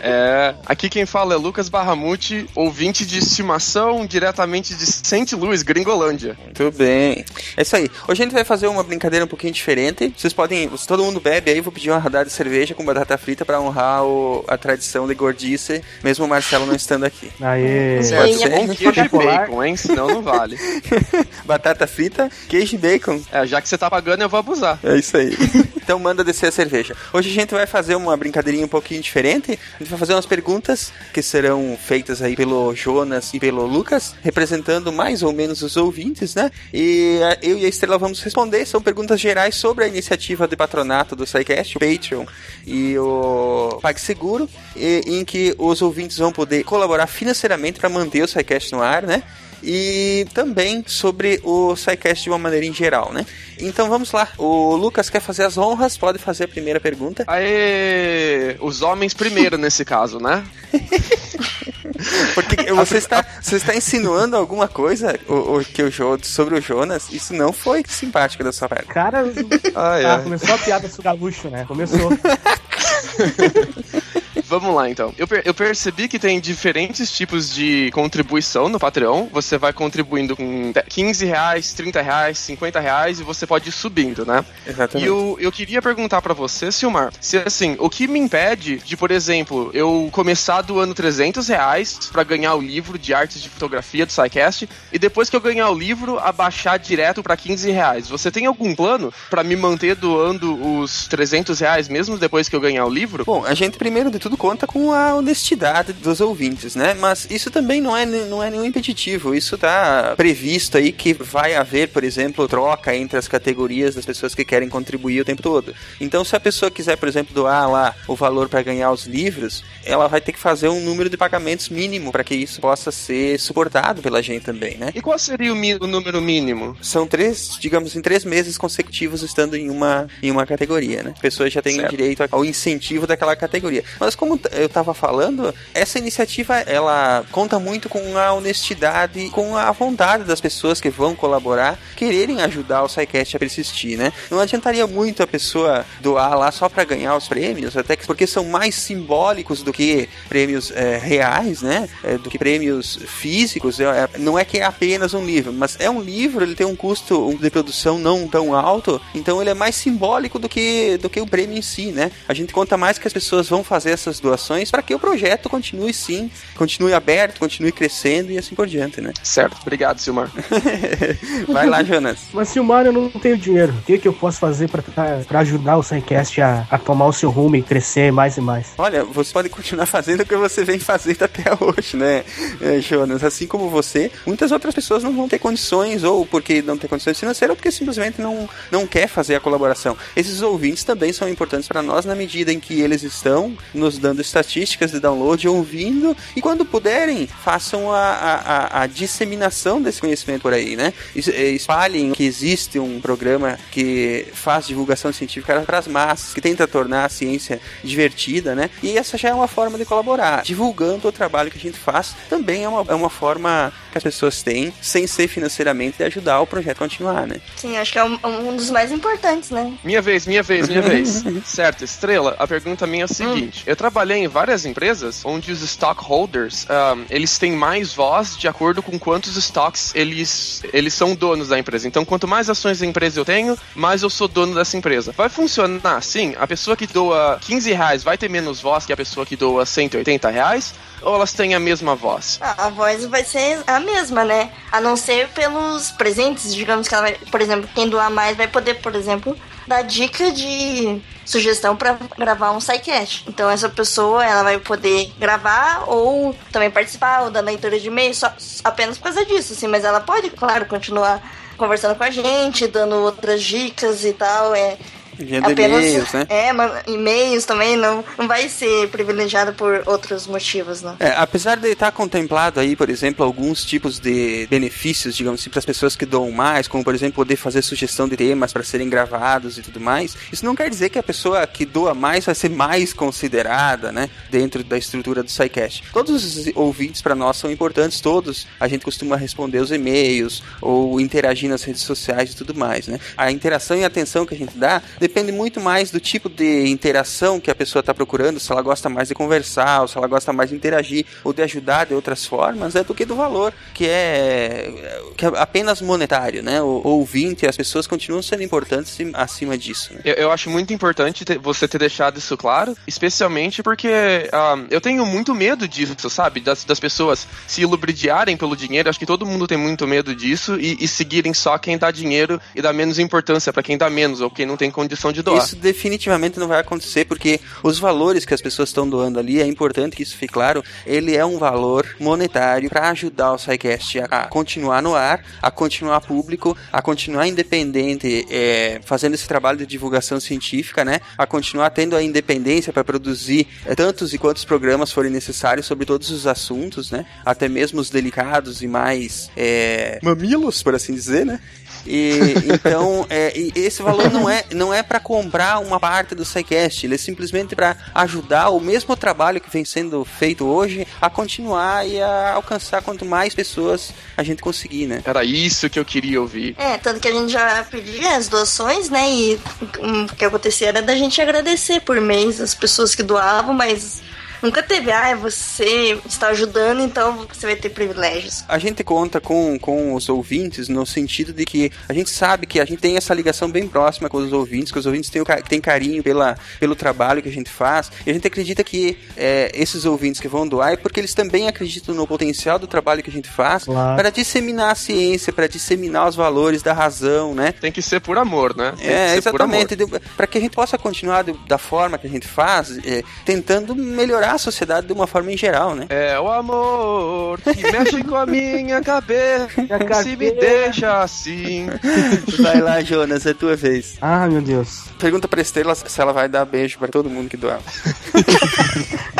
É, aqui quem fala é Lucas Barramuti, ouvinte de estimação diretamente de St. Louis, Gringolândia. Muito bem. É isso aí. Hoje a gente vai fazer uma brincadeira um pouquinho diferente. Vocês podem, se todo mundo bebe aí, vou pedir uma rodada de cerveja com batata frita pra honrar o- a tradição de gordice, mesmo o Marcelo não estando aqui. Aê. Pode ser? Queijo e bacon, hein? Senão não vale. (laughs) Batata frita, queijo e bacon. É, já que você tá pagando, eu vou abusar. É isso aí. (laughs) então manda descer a cerveja. Hoje a gente vai fazer uma brincadeirinha um pouquinho diferente. A gente vai fazer umas perguntas que serão feitas aí pelo Jonas e pelo Lucas, representando mais ou menos os ouvintes, né? E eh, eu e a Estrela vamos responder. São perguntas gerais sobre a iniciativa de patronato do SciCast, o Patreon e o PagSeguro, em que os ouvintes vão poder colaborar financeiramente para manter o SciCast no ar, né? e também sobre o SciCast de uma maneira em geral, né? Então vamos lá. O Lucas quer fazer as honras, pode fazer a primeira pergunta. Aê! Os homens primeiro nesse caso, né? (laughs) Porque (laughs) você está, você está insinuando alguma coisa o, o, que o Jo- sobre o Jonas? Isso não foi simpático da sua parte. Cara, Ai, ah, ai. começou a piada do gaúcho, né? Começou. (laughs) Vamos lá então. Eu, per- eu percebi que tem diferentes tipos de contribuição no Patreon. Você vai contribuindo com 15 reais, 30 reais, 50 reais e você pode ir subindo, né? Exatamente. E eu, eu queria perguntar pra você, Silmar, se assim, o que me impede de, por exemplo, eu começar doando 300 reais pra ganhar o livro de artes de fotografia do SciCast e depois que eu ganhar o livro, abaixar direto pra 15 reais? Você tem algum plano pra me manter doando os 300 reais mesmo depois que eu ganhar o livro? Bom, a gente primeiro de tudo conta com a honestidade dos ouvintes, né? Mas isso também não é, não é nenhum impeditivo. Isso tá previsto aí que vai haver, por exemplo, troca entre as categorias das pessoas que querem contribuir o tempo todo. Então, se a pessoa quiser, por exemplo, doar lá o valor para ganhar os livros, ela vai ter que fazer um número de pagamentos mínimo para que isso possa ser suportado pela gente também, né? E qual seria o, o número mínimo? São três, digamos, em três meses consecutivos estando em uma, em uma categoria, né? A pessoa já tem Certo. direito ao incentivo daquela categoria. Mas como eu estava falando, essa iniciativa, ela conta muito com a honestidade, com a vontade das pessoas que vão colaborar, quererem ajudar o SciCast a persistir, né? Não adiantaria muito a pessoa doar lá só para ganhar os prêmios, até que porque são mais simbólicos do que prêmios é, reais, né? É, do que prêmios físicos. É, é- não é que é apenas um livro, mas é um livro, ele tem um custo de produção não tão alto, então ele é mais simbólico do que, do que o prêmio em si, né? A gente conta mais que as pessoas vão fazer essas doações para que o projeto continue sim, continue aberto, continue crescendo e assim por diante, né? Certo, obrigado, Silmar. (laughs) Vai lá, Jonas. Mas Silmar, eu não tenho dinheiro. O que, que eu posso fazer pra ajudar o SciCast a, a tomar o seu rumo e crescer mais e mais? Olha, você pode continuar fazendo o que você vem fazendo até hoje, né, eh, Jonas? Assim como você, muitas outras pessoas não vão ter condições, ou porque não tem condições financeiras, ou porque simplesmente não, não quer fazer a colaboração. Esses ouvintes também são importantes para nós na medida em que eles estão nos dando estatísticas de download, ouvindo, e quando puderem, façam a, a, a- a disseminação desse conhecimento por aí, né? Eh, Espalhem que existe um programa que faz divulgação científica para as massas, que tenta tornar a ciência divertida, né? E essa já é uma forma de colaborar. Divulgando o trabalho que a gente faz também é uma, é uma forma que as pessoas têm, sem ser financeiramente, de ajudar o projeto a continuar, né? Sim, acho que é um, um dos mais importantes, né? Minha vez, minha vez, minha (laughs) vez. certo, Estrela, a pergunta minha é a seguinte. Eu trabalhei em várias empresas onde os stockholders, um, eles têm mais voz de acordo com quantos stocks eles, eles são donos da empresa. Então, quanto mais ações da empresa eu tenho, mais eu sou dono dessa empresa. Vai funcionar assim? A pessoa que doa 15 reais vai ter menos voz que a pessoa que doa 180 reais? Ou elas têm a mesma voz? A voz vai ser a mesma, né? A não ser pelos presentes, digamos que ela vai, por exemplo, quem doar mais vai poder, por exemplo, dar dica de sugestão para gravar um sidecast. Então essa pessoa, ela vai poder gravar ou também participar ou dar leitura de e-mail só apenas por causa disso, assim, mas ela pode, claro, continuar conversando com a gente, dando outras dicas e tal, é Enviando e-mails, né? É, e-mails também não, não vai ser privilegiado por outros motivos, né? É, apesar de estar contemplado aí, por exemplo, alguns tipos de benefícios, digamos assim, para as pessoas que doam mais, como por exemplo poder fazer sugestão de temas para serem gravados e tudo mais, isso não quer dizer que a pessoa que doa mais vai ser mais considerada, né, dentro da estrutura do SciCast. Todos os ouvintes para nós são importantes, todos. A gente costuma responder os e-mails ou interagir nas redes sociais e tudo mais, né? A interação e atenção que a gente dá depende muito mais do tipo de interação que a pessoa está procurando, se ela gosta mais de conversar, ou se ela gosta mais de interagir ou de ajudar de outras formas, é do que do valor, que é, que é apenas monetário, né? O, o ouvinte, as pessoas continuam sendo importantes acima disso. Né? Eu, eu acho muito importante ter- você ter deixado isso claro, especialmente porque ah, eu tenho muito medo disso, sabe? Das, das pessoas se lubridiarem pelo dinheiro. Acho que todo mundo tem muito medo disso e, e seguirem só quem dá dinheiro e dá menos importância pra quem dá menos ou quem não tem condição de doar. Isso definitivamente não vai acontecer, porque os valores que as pessoas estão doando ali, é importante que isso fique claro, ele é um valor monetário para ajudar o SciCast a, continuar no ar, a continuar público, a continuar independente, é, fazendo esse trabalho de divulgação científica, né? A continuar tendo a independência para produzir é, tantos e quantos programas forem necessários sobre todos os assuntos, né? Até mesmo os delicados e mais é, mamilos, por assim dizer, né? E, então, é, e esse valor não é, não é para comprar uma parte do SciCast, ele é simplesmente para ajudar o mesmo trabalho que vem sendo feito hoje a continuar e a alcançar quanto mais pessoas a gente conseguir, né? Era isso que eu queria ouvir. É, tanto que a gente já pedia as doações, né? E o que acontecia era da gente agradecer por mês as pessoas que doavam, mas nunca teve, ah, você está ajudando, então você vai ter privilégios. A gente conta com, com os ouvintes no sentido de que a gente sabe que a gente tem essa ligação bem próxima com os ouvintes, que os ouvintes têm, têm carinho pela, pelo trabalho que a gente faz, e a gente acredita que é, esses ouvintes que vão doar é porque eles também acreditam no potencial do trabalho que a gente faz Claro. para disseminar a ciência, para disseminar os valores da razão, né? Tem que ser por amor, né? Tem É, exatamente. Para que a gente possa continuar de- da forma que a gente faz, é, tentando melhorar a sociedade de uma forma em geral, né? É o amor que mexe com a minha cabeça. Se me deixa assim. Vai lá, Jonas, é tua vez. Ah, meu Deus. Pergunta pra Estrela se ela vai dar beijo pra todo mundo que doar. (laughs)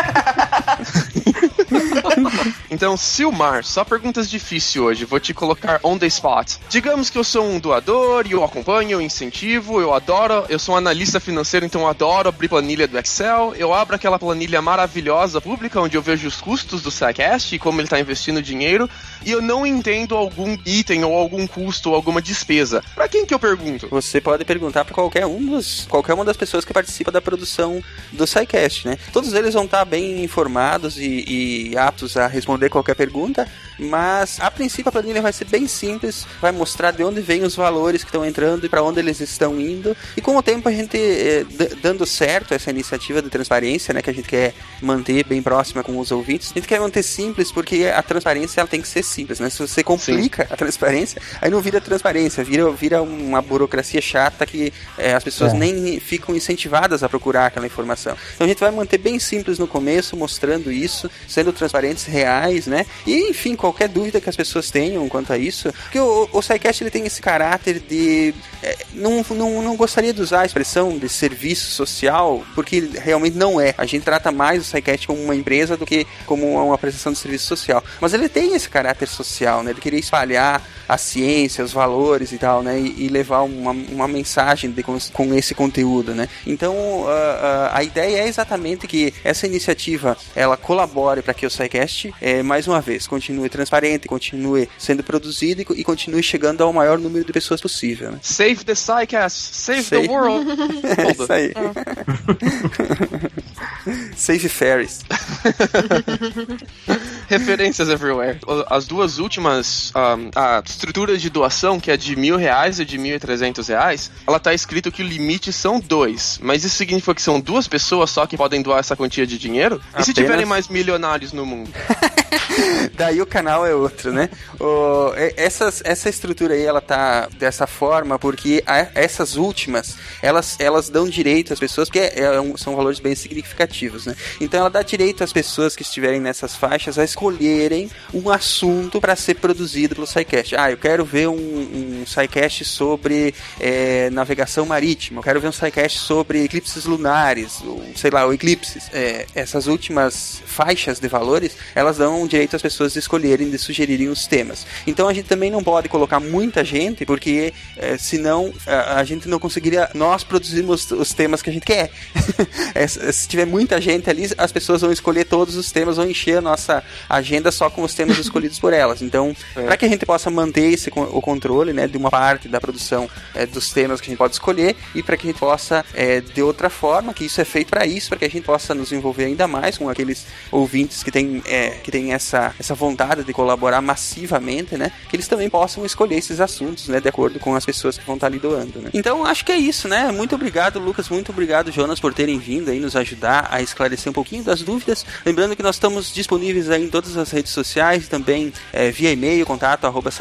Então, Silmar, só perguntas difíceis hoje. Vou te colocar on the spot. Digamos que eu sou um doador e eu acompanho, eu incentivo, eu adoro. Eu sou um analista financeiro, então eu adoro abrir planilha do Excel. Eu abro aquela planilha maravilhosa pública onde eu vejo os custos do SciCast e como ele está investindo dinheiro. E eu não entendo algum item ou algum custo ou alguma despesa. Pra quem que eu pergunto? Você pode perguntar pra qualquer um dos, qualquer uma das pessoas que participa da produção do SciCast, né? Todos eles vão estar bem informados e, e aptos a responder qualquer pergunta, mas a princípio a planilha vai ser bem simples, vai mostrar de onde vêm os valores que estão entrando e para onde eles estão indo. E com o tempo a gente eh, dando certo essa iniciativa de transparência, né, que a gente quer manter bem próxima com os ouvintes, a gente quer manter simples porque a transparência ela tem que ser simples, né? Se você complica a transparência, aí não vira transparência, vira, vira uma burocracia chata que eh, as pessoas É. nem ficam incentivadas a procurar aquela informação. Então a gente vai manter bem simples no começo, mostrando isso, sendo transparentes, reais, né? E enfim, qualquer dúvida que as pessoas tenham quanto a isso, porque o, o SciCast ele tem esse caráter de eh, não, não, não gostaria de usar a expressão de serviço social, porque ele realmente não é. A gente trata mais o SciCast como uma empresa do que como uma prestação de serviço social. Mas ele tem esse caráter social, né? De querer espalhar a ciência, os valores e tal, né? E, e levar uma, uma mensagem de, com, com esse conteúdo, né? Então, a, a, a ideia é exatamente que essa iniciativa, ela colabore para que o SciCast, eh, mais uma vez, continue transparente, continue sendo produzido e, co- e continue chegando ao maior número de pessoas possível, né? Save the SciCast, save Save- the world. (laughs) É isso aí. (laughs) Save Ferris. (laughs) (laughs) Referências everywhere. As duas últimas, um, a estrutura de doação, que é de mil reais e de mil e trezentos reais, ela tá escrito que o limite são dois. Mas isso significa que são duas pessoas só que podem doar essa quantia de dinheiro? E se Apenas- tiverem mais milionários no mundo? (laughs) Daí o canal é outro, né? O, essas, essa estrutura aí, ela tá dessa forma porque a- essas últimas, elas, elas dão direito às pessoas, porque é um- são valores bem significativos, né? Então ela dá direito às pessoas que estiverem nessas faixas a escolherem um assunto para ser produzido pelo SciCast. Ah, eu quero ver um, um SciCast sobre é, navegação marítima, eu quero ver um SciCast sobre eclipses lunares, ou, sei lá, ou eclipses. É, essas últimas faixas de valores, elas dão direito às pessoas de escolherem, de sugerirem os temas. Então a gente também não pode colocar muita gente, porque é, senão a, a, gente não conseguiria nós produzirmos os temas que a gente quer. (laughs) é, se tiver muita gente ali, as pessoas vão escolher todos os temas, vão encher a nossa agenda só com os temas (laughs) escolhidos por elas. Então, é. para que a gente possa manter esse, o controle né, de uma parte da produção é, dos temas que a gente pode escolher e para que a gente possa, é, de outra forma, que isso é feito para isso, para que a gente possa nos envolver ainda mais com aqueles ouvintes que têm, é, que têm essa, essa vontade de colaborar massivamente, né? Que eles também possam escolher esses assuntos, né? De acordo com as pessoas que vão estar ali doando, né? Então, acho que é isso, né? Muito obrigado, Lucas. Muito obrigado, Jonas, por terem vindo aí nos ajudar a esclarecer um pouquinho das dúvidas. Lembrando que nós estamos disponíveis aí em todas as redes sociais, também é, via e-mail, contato arroba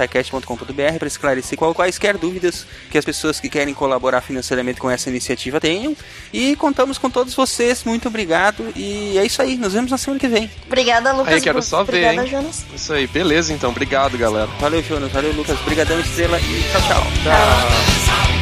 para esclarecer qual, quaisquer dúvidas que as pessoas que querem colaborar financeiramente com essa iniciativa tenham. E contamos com todos vocês. Muito obrigado. E é isso aí. Nos vemos na semana que vem. Obrigada, Lucas. Aí, quero só Obrigada, ver, hein? Jonas. Isso aí, beleza então. Obrigado, galera. Valeu, Jonas. Valeu, Lucas. Obrigadão, Estrela. E tchau, tchau. Tchau.